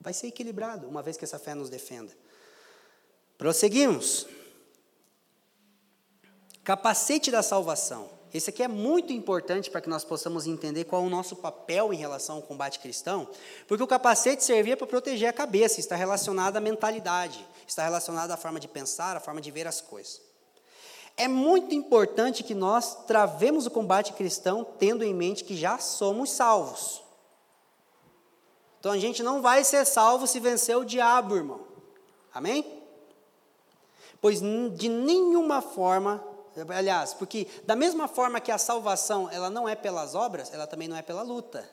Vai ser equilibrado, uma vez que essa fé nos defenda. Prosseguimos. Capacete da salvação. Esse aqui é muito importante para que nós possamos entender qual é o nosso papel em relação ao combate cristão, porque o capacete servia para proteger a cabeça, está relacionado à mentalidade, está relacionado à forma de pensar, à forma de ver as coisas. É muito importante que nós travemos o combate cristão tendo em mente que já somos salvos. Então a gente não vai ser salvo se vencer o diabo, irmão. Amém? Pois de nenhuma forma, aliás, porque da mesma forma que a salvação ela não é pelas obras, ela também não é pela luta.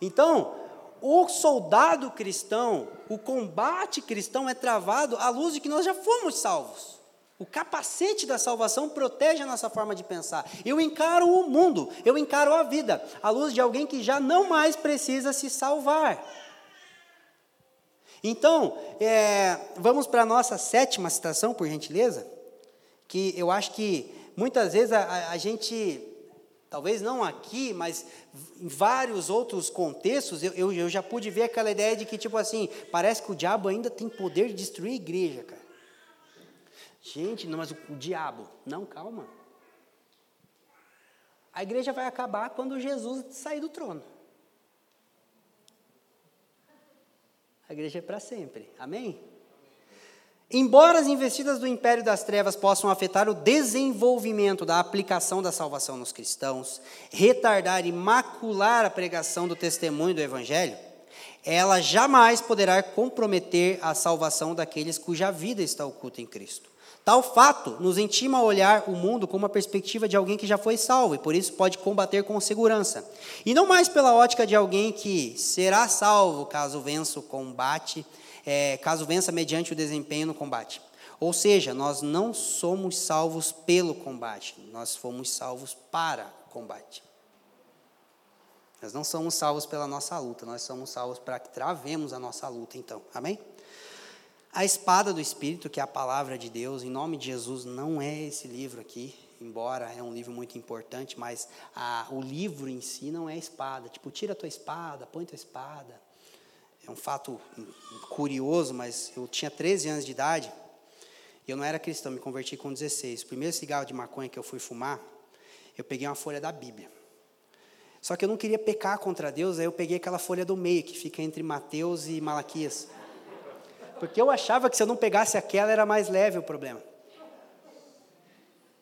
Então, o soldado cristão, o combate cristão é travado à luz de que nós já fomos salvos. O capacete da salvação protege a nossa forma de pensar. Eu encaro o mundo, eu encaro a vida, à luz de alguém que já não mais precisa se salvar. Então, é, vamos para a nossa sétima citação, por gentileza, que eu acho que muitas vezes a, a, a gente Talvez não aqui, mas em vários outros contextos, eu, eu, eu, já pude ver aquela ideia de que, tipo assim, parece que o diabo ainda tem poder de destruir a igreja, cara. Gente, não, mas o, o diabo. Não, calma. A igreja vai acabar quando Jesus sair do trono. A igreja é para sempre. Amém? Embora as investidas do império das trevas possam afetar o desenvolvimento da aplicação da salvação nos cristãos, retardar e macular a pregação do testemunho do evangelho, ela jamais poderá comprometer a salvação daqueles cuja vida está oculta em Cristo. Tal fato nos intima a olhar o mundo com uma perspectiva de alguém que já foi salvo e por isso pode combater com segurança. E não mais pela ótica de alguém que será salvo caso vença o combate é, caso vença mediante o desempenho no combate. Ou seja, nós não somos salvos pelo combate, nós fomos salvos para o combate. Nós não somos salvos pela nossa luta, nós somos salvos para que travemos a nossa luta, então. Amém? A espada do Espírito, que é a palavra de Deus, em nome de Jesus, não é esse livro aqui, embora é um livro muito importante, mas a, o livro em si não é espada. Tipo, tira a tua espada, põe tua espada é um fato curioso, mas eu tinha 13 anos de idade e eu não era cristão, me converti com 16. O primeiro cigarro de maconha que eu fui fumar, eu peguei uma folha da Bíblia. Só que eu não queria pecar contra Deus, aí eu peguei aquela folha do meio, que fica entre Mateus e Malaquias. Porque eu achava que se eu não pegasse aquela era mais leve o problema.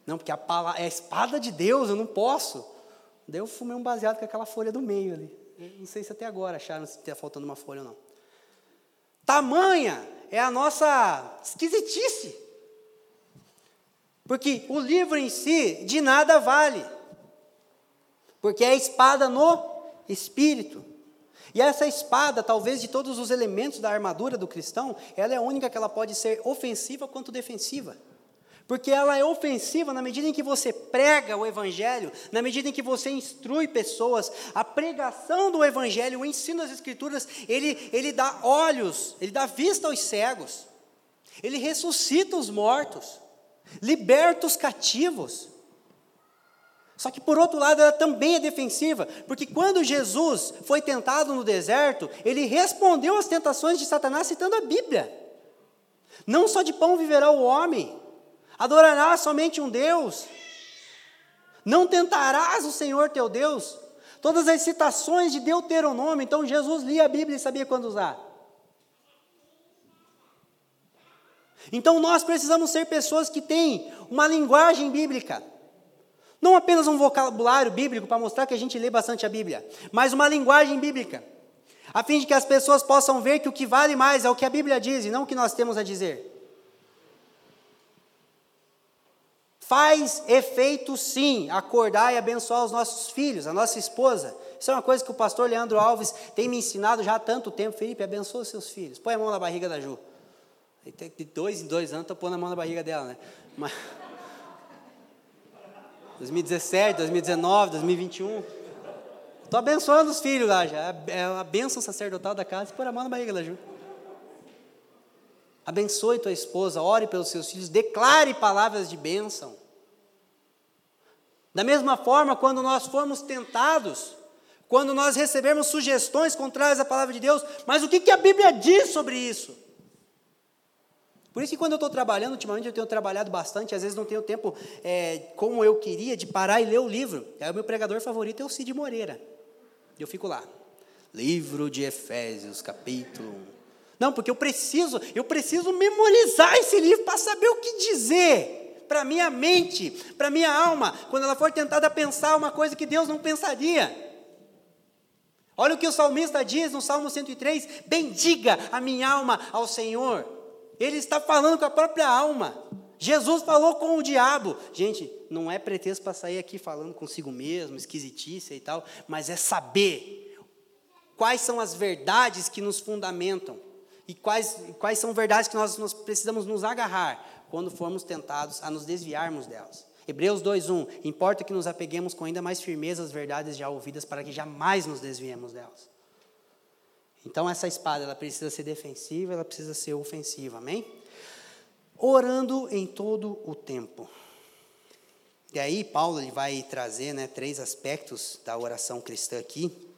Não, porque a, é a espada de Deus, eu não posso. Daí eu fumei um baseado com aquela folha do meio ali. Não sei se até agora acharam se está faltando uma folha ou não. Tamanha é a nossa esquisitice. Porque o livro em si de nada vale. Porque é a espada no espírito. E essa espada, talvez de todos os elementos da armadura do cristão, ela é a única que ela pode ser ofensiva quanto defensiva. Porque ela é ofensiva na medida em que você prega o Evangelho, na medida em que você instrui pessoas. A pregação do Evangelho, o ensino das Escrituras, ele, ele dá olhos, ele dá vista aos cegos, ele ressuscita os mortos, liberta os cativos. Só que, por outro lado, ela também é defensiva, porque quando Jesus foi tentado no deserto, ele respondeu às tentações de Satanás citando a Bíblia. Não só de pão viverá o homem, Adorarás somente um Deus. Não tentarás o Senhor teu Deus. Todas as citações de Deuteronômio. Então Jesus lia a Bíblia e sabia quando usar. Então nós precisamos ser pessoas que têm uma linguagem bíblica. Não apenas um vocabulário bíblico para mostrar que a gente lê bastante a Bíblia, mas uma linguagem bíblica, a fim de que as pessoas possam ver que o que vale mais é o que a Bíblia diz e não o que nós temos a dizer. Faz efeito sim acordar e abençoar os nossos filhos, a nossa esposa. Isso é uma coisa que o pastor Leandro Alves tem me ensinado já há tanto tempo. Felipe, abençoa seus filhos. Põe a mão na barriga da Ju. De dois em dois anos, estou pondo a mão na barriga dela, né? Mas... 2017, 2019, 2021. Estou abençoando os filhos lá já. É a bênção sacerdotal da casa. Põe a mão na barriga da Ju. Abençoe tua esposa, ore pelos seus filhos, declare palavras de bênção. Da mesma forma, quando nós formos tentados, quando nós recebemos sugestões contrárias à palavra de Deus, mas o que, que a Bíblia diz sobre isso? Por isso que quando eu estou trabalhando, ultimamente eu tenho trabalhado bastante, às vezes não tenho tempo é, como eu queria de parar e ler o livro. Aí o meu pregador favorito é o Cid Moreira. Eu fico lá. Livro de Efésios, capítulo 1. Não, porque eu preciso, eu preciso memorizar esse livro para saber o que dizer para minha mente, para minha alma, quando ela for tentada a pensar uma coisa que Deus não pensaria. Olha o que o salmista diz no Salmo 103: bendiga a minha alma ao Senhor. Ele está falando com a própria alma. Jesus falou com o diabo. Gente, não é pretexto para sair aqui falando consigo mesmo, esquisitice e tal, mas é saber quais são as verdades que nos fundamentam e quais, quais são verdades que nós, nós precisamos nos agarrar quando formos tentados a nos desviarmos delas. Hebreus 2:1 Importa que nos apeguemos com ainda mais firmeza às verdades já ouvidas para que jamais nos desviemos delas. Então essa espada ela precisa ser defensiva, ela precisa ser ofensiva, amém? Orando em todo o tempo. E aí Paulo ele vai trazer, né, três aspectos da oração cristã aqui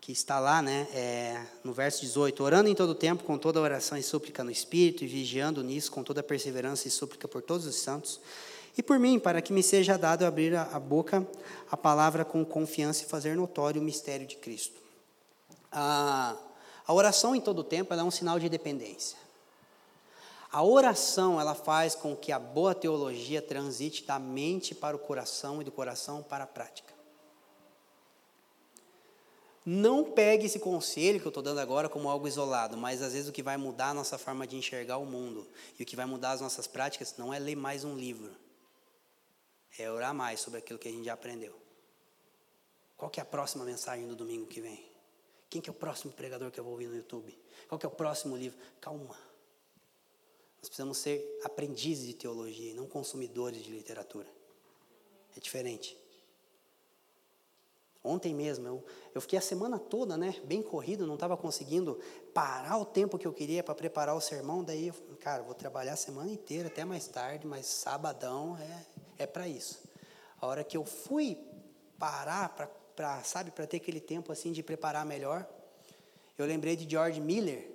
que está lá, né, é, no verso 18, orando em todo tempo com toda oração e súplica no Espírito, e vigiando nisso com toda perseverança e súplica por todos os santos, e por mim, para que me seja dado abrir a, boca, a palavra com confiança e fazer notório o mistério de Cristo. A, a oração em todo tempo é um sinal de dependência. A oração, ela faz com que a boa teologia transite da mente para o coração e do coração para a prática. Não pegue esse conselho que eu estou dando agora como algo isolado, mas às vezes o que vai mudar a nossa forma de enxergar o mundo e o que vai mudar as nossas práticas não é ler mais um livro, é orar mais sobre aquilo que a gente já aprendeu. Qual que é a próxima mensagem do domingo que vem? Quem que é o próximo pregador que eu vou ouvir no YouTube? Qual que é o próximo livro? Calma. Nós precisamos ser aprendizes de teologia e não consumidores de literatura. É diferente. Ontem mesmo, eu, eu fiquei a semana toda, né, bem corrido, não estava conseguindo parar o tempo que eu queria para preparar o sermão. Daí, eu, cara, vou trabalhar a semana inteira, até mais tarde, mas sabadão é, é para isso. A hora que eu fui parar para, sabe, para ter aquele tempo assim de preparar melhor, eu lembrei de George Miller,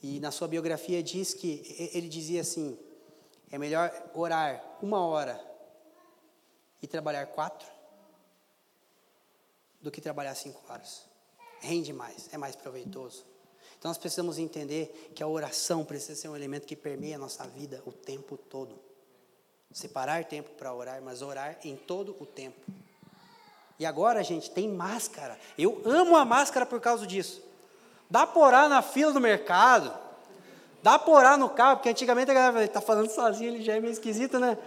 e na sua biografia diz que ele dizia assim: é melhor orar uma hora e trabalhar quatro do que trabalhar cinco horas. Rende mais, é mais proveitoso. Então nós precisamos entender que a oração precisa ser um elemento que permeia a nossa vida o tempo todo. Separar tempo para orar, mas orar em todo o tempo. E agora, gente, tem máscara. Eu amo a máscara por causa disso. Dá para orar na fila do mercado. Dá para orar no carro, porque antigamente a galera está falando sozinho, ele já é meio esquisito, né?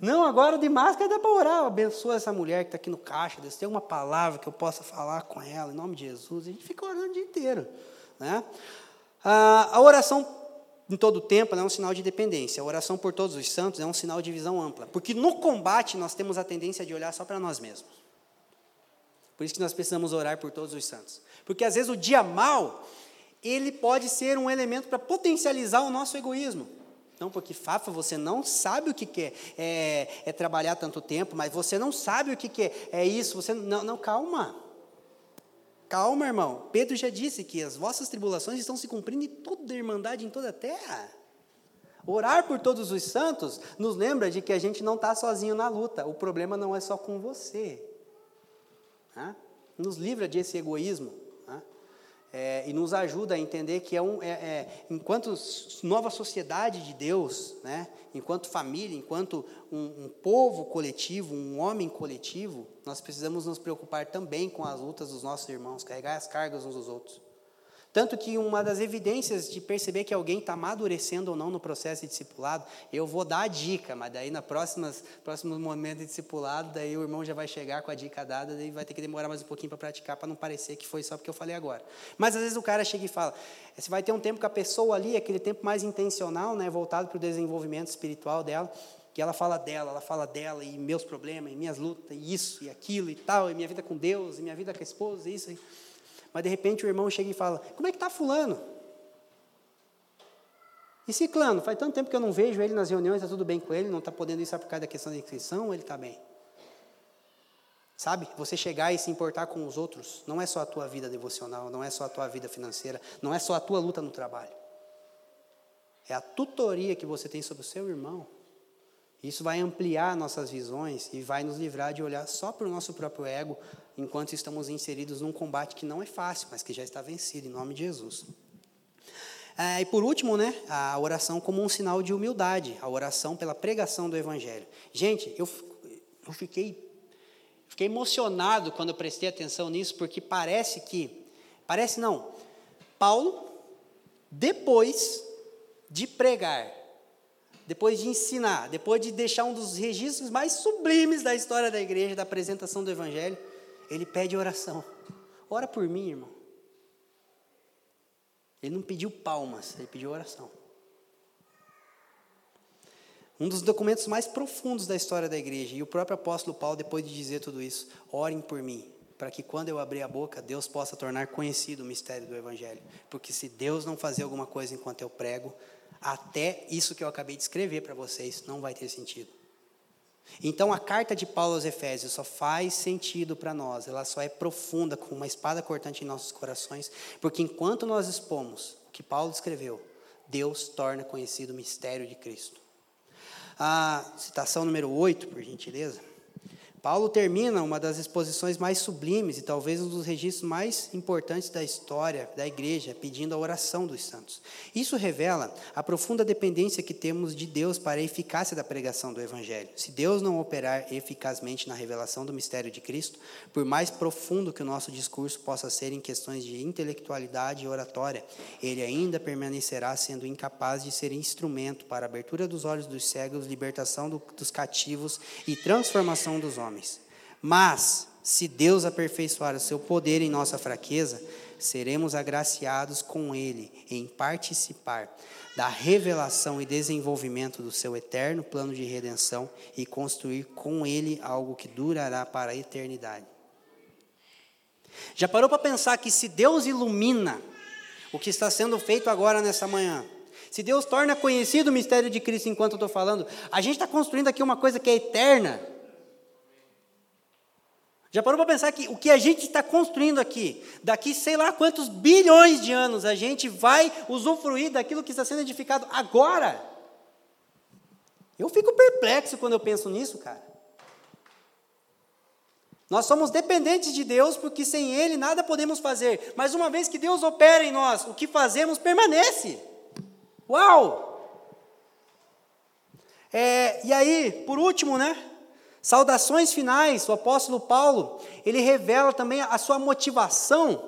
Não, agora de máscara dá para orar. Abençoa essa mulher que está aqui no caixa. Deus tem uma palavra que eu possa falar com ela, em nome de Jesus. A gente fica orando o dia inteiro. Né? a oração em todo o tempo é um sinal de dependência. A oração por todos os santos é um sinal de visão ampla. Porque no combate nós temos a tendência de olhar só para nós mesmos. Por isso que nós precisamos orar por todos os santos. Porque às vezes o dia mal, ele pode ser um elemento para potencializar o nosso egoísmo. Não, porque Fafa, você não sabe o que, é, é, é, trabalhar tanto tempo, mas você não sabe o que, é, é isso. Você não, não, calma. Calma, irmão. Pedro já disse que as vossas tribulações estão se cumprindo em toda a irmandade, em toda a terra. Orar por todos os santos nos lembra de que a gente não está sozinho na luta. O problema não é só com você. Né? Nos livra desse egoísmo? É, e nos ajuda a entender que é um, é, é, enquanto nova sociedade de Deus, né? enquanto família, enquanto um, um povo coletivo, um homem coletivo, nós precisamos nos preocupar também com as lutas dos nossos irmãos, carregar as cargas uns dos outros. Tanto que uma das evidências de perceber que alguém está amadurecendo ou não no processo de discipulado, eu vou dar a dica, mas daí na próximas, próximo momento de discipulado, daí o irmão já vai chegar com a dica dada, daí vai ter que demorar mais um pouquinho para praticar, para não parecer que foi só porque eu falei agora. Mas às vezes o cara chega e fala, você vai ter um tempo com a pessoa ali, aquele tempo mais intencional, né, voltado para o desenvolvimento espiritual dela, que ela fala dela, ela fala dela, e meus problemas, e minhas lutas, e isso, e aquilo, e tal, e minha vida com Deus, e minha vida com a esposa, e isso, e mas de repente o irmão chega e fala: Como é que está Fulano? E Ciclano, faz tanto tempo que eu não vejo ele nas reuniões, está tudo bem com ele, não está podendo ir só por causa da questão da inscrição, ele está bem? Sabe, você chegar e se importar com os outros, não é só a tua vida devocional, não é só a tua vida financeira, não é só a tua luta no trabalho. É a tutoria que você tem sobre o seu irmão. Isso vai ampliar nossas visões e vai nos livrar de olhar só para o nosso próprio ego, enquanto estamos inseridos num combate que não é fácil, mas que já está vencido, em nome de Jesus. É, e por último, né, a oração como um sinal de humildade, a oração pela pregação do Evangelho. Gente, eu, eu fiquei, fiquei emocionado quando eu prestei atenção nisso, porque parece que, parece não, Paulo, depois de pregar, depois de ensinar, depois de deixar um dos registros mais sublimes da história da igreja, da apresentação do Evangelho, ele pede oração. Ora por mim, irmão. Ele não pediu palmas, ele pediu oração. Um dos documentos mais profundos da história da igreja, e o próprio apóstolo Paulo, depois de dizer tudo isso, orem por mim, para que quando eu abrir a boca, Deus possa tornar conhecido o mistério do Evangelho. Porque se Deus não fazer alguma coisa enquanto eu prego, até isso que eu acabei de escrever para vocês não vai ter sentido. Então a carta de Paulo aos Efésios só faz sentido para nós, ela só é profunda, com uma espada cortante em nossos corações, porque enquanto nós expomos o que Paulo escreveu, Deus torna conhecido o mistério de Cristo. A citação número 8, por gentileza. Paulo termina uma das exposições mais sublimes e talvez um dos registros mais importantes da história da igreja, pedindo a oração dos santos. Isso revela a profunda dependência que temos de Deus para a eficácia da pregação do Evangelho. Se Deus não operar eficazmente na revelação do mistério de Cristo, por mais profundo que o nosso discurso possa ser em questões de intelectualidade e oratória, ele ainda permanecerá sendo incapaz de ser instrumento para a abertura dos olhos dos cegos, libertação do, dos cativos e transformação dos homens homens. Mas, se Deus aperfeiçoar o seu poder em nossa fraqueza, seremos agraciados com Ele em participar da revelação e desenvolvimento do seu eterno plano de redenção e construir com Ele algo que durará para a eternidade. Já parou para pensar que se Deus ilumina o que está sendo feito agora nessa manhã, se Deus torna conhecido o mistério de Cristo enquanto eu estou falando, a gente está construindo aqui uma coisa que é eterna. Já parou para pensar que o que a gente está construindo aqui, daqui sei lá quantos bilhões de anos, a gente vai usufruir daquilo que está sendo edificado agora? Eu fico perplexo quando eu penso nisso, cara. Nós somos dependentes de Deus porque sem Ele nada podemos fazer. Mas uma vez que Deus opera em nós, o que fazemos permanece. Uau! É, e aí, por último, né? Saudações finais, o apóstolo Paulo, ele revela também a sua motivação,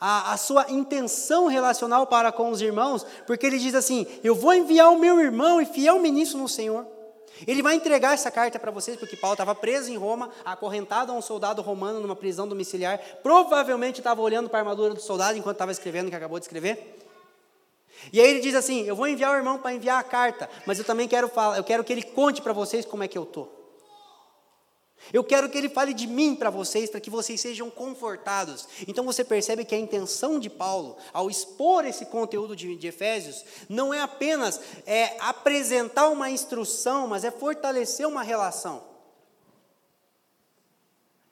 a, a, sua intenção relacional para com os irmãos, porque ele diz assim: Eu vou enviar o meu irmão e fiel ministro no Senhor. Ele vai entregar essa carta para vocês, porque Paulo estava preso em Roma, acorrentado a um soldado romano numa prisão domiciliar. Provavelmente estava olhando para a armadura do soldado enquanto estava escrevendo o que acabou de escrever. E aí ele diz assim: Eu vou enviar o irmão para enviar a carta, mas eu também quero falar, eu quero que ele conte para vocês como é que eu estou. Eu quero que ele fale de mim para vocês, para que vocês sejam confortados. Então você percebe que a intenção de Paulo, ao expor esse conteúdo de, de Efésios, não é apenas é, apresentar uma instrução, mas é fortalecer uma relação.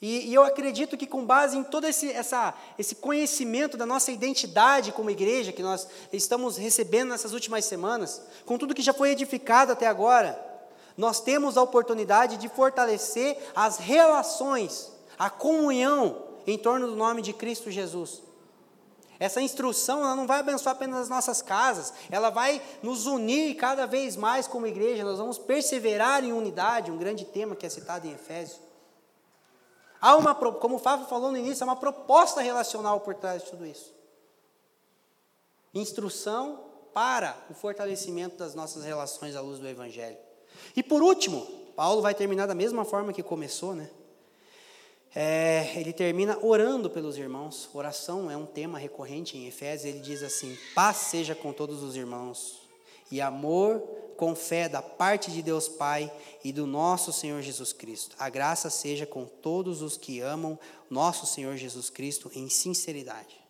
E, e, eu acredito que, com base em todo esse, essa, esse conhecimento da nossa identidade como igreja, que nós estamos recebendo nessas últimas semanas, com tudo que já foi edificado até agora, nós temos a oportunidade de fortalecer as relações, a comunhão em torno do nome de Cristo Jesus. Essa instrução ela não vai abençoar apenas as nossas casas, ela vai nos unir cada vez mais como igreja, nós vamos perseverar em unidade, um grande tema que é citado em Efésios. Há uma, como o Fábio falou no início, há uma proposta relacional por trás de tudo isso. Instrução para o fortalecimento das nossas relações à luz do Evangelho. E por último, Paulo vai terminar da mesma forma que começou, né? É, ele termina orando pelos irmãos. Oração é um tema recorrente em Efésios. Ele diz assim: Paz seja com todos os irmãos, e amor com fé da parte de Deus Pai e do nosso Senhor Jesus Cristo. A graça seja com todos os que amam nosso Senhor Jesus Cristo em sinceridade.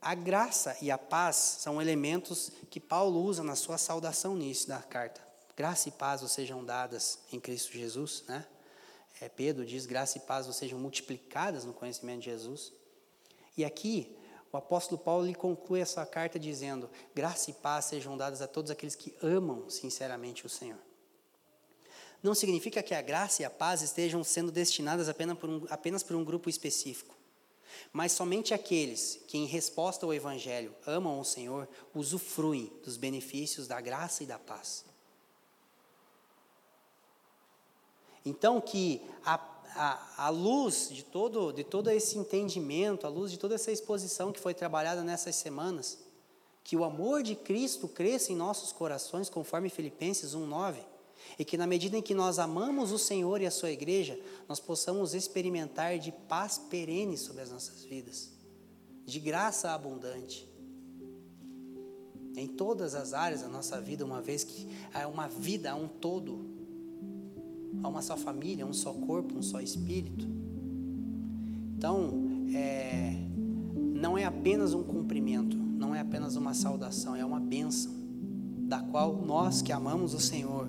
A graça e a paz são elementos que Paulo usa na sua saudação nisso da carta. Graça e paz vos sejam dadas em Cristo Jesus, né? É, Pedro diz: graça e paz vos sejam multiplicadas no conhecimento de Jesus. E aqui, o apóstolo Paulo lhe conclui essa carta dizendo: graça e paz sejam dadas a todos aqueles que amam sinceramente o Senhor. Não significa que a graça e a paz estejam sendo destinadas apenas por um, apenas por um grupo específico. Mas somente aqueles que, em resposta ao Evangelho, amam o Senhor, usufruem dos benefícios da graça e da paz. Então, que a, a, a luz de todo, de todo esse entendimento, a luz de toda essa exposição que foi trabalhada nessas semanas, que o amor de Cristo cresça em nossos corações, conforme Filipenses 1,9 e que na medida em que nós amamos o Senhor e a sua igreja, nós possamos experimentar de paz perene sobre as nossas vidas, de graça abundante. Em todas as áreas da nossa vida, uma vez que há uma vida, um todo, há uma só família, um só corpo, um só espírito. Então, é, não é apenas um cumprimento, não é apenas uma saudação, é uma bênção, da qual nós que amamos o Senhor,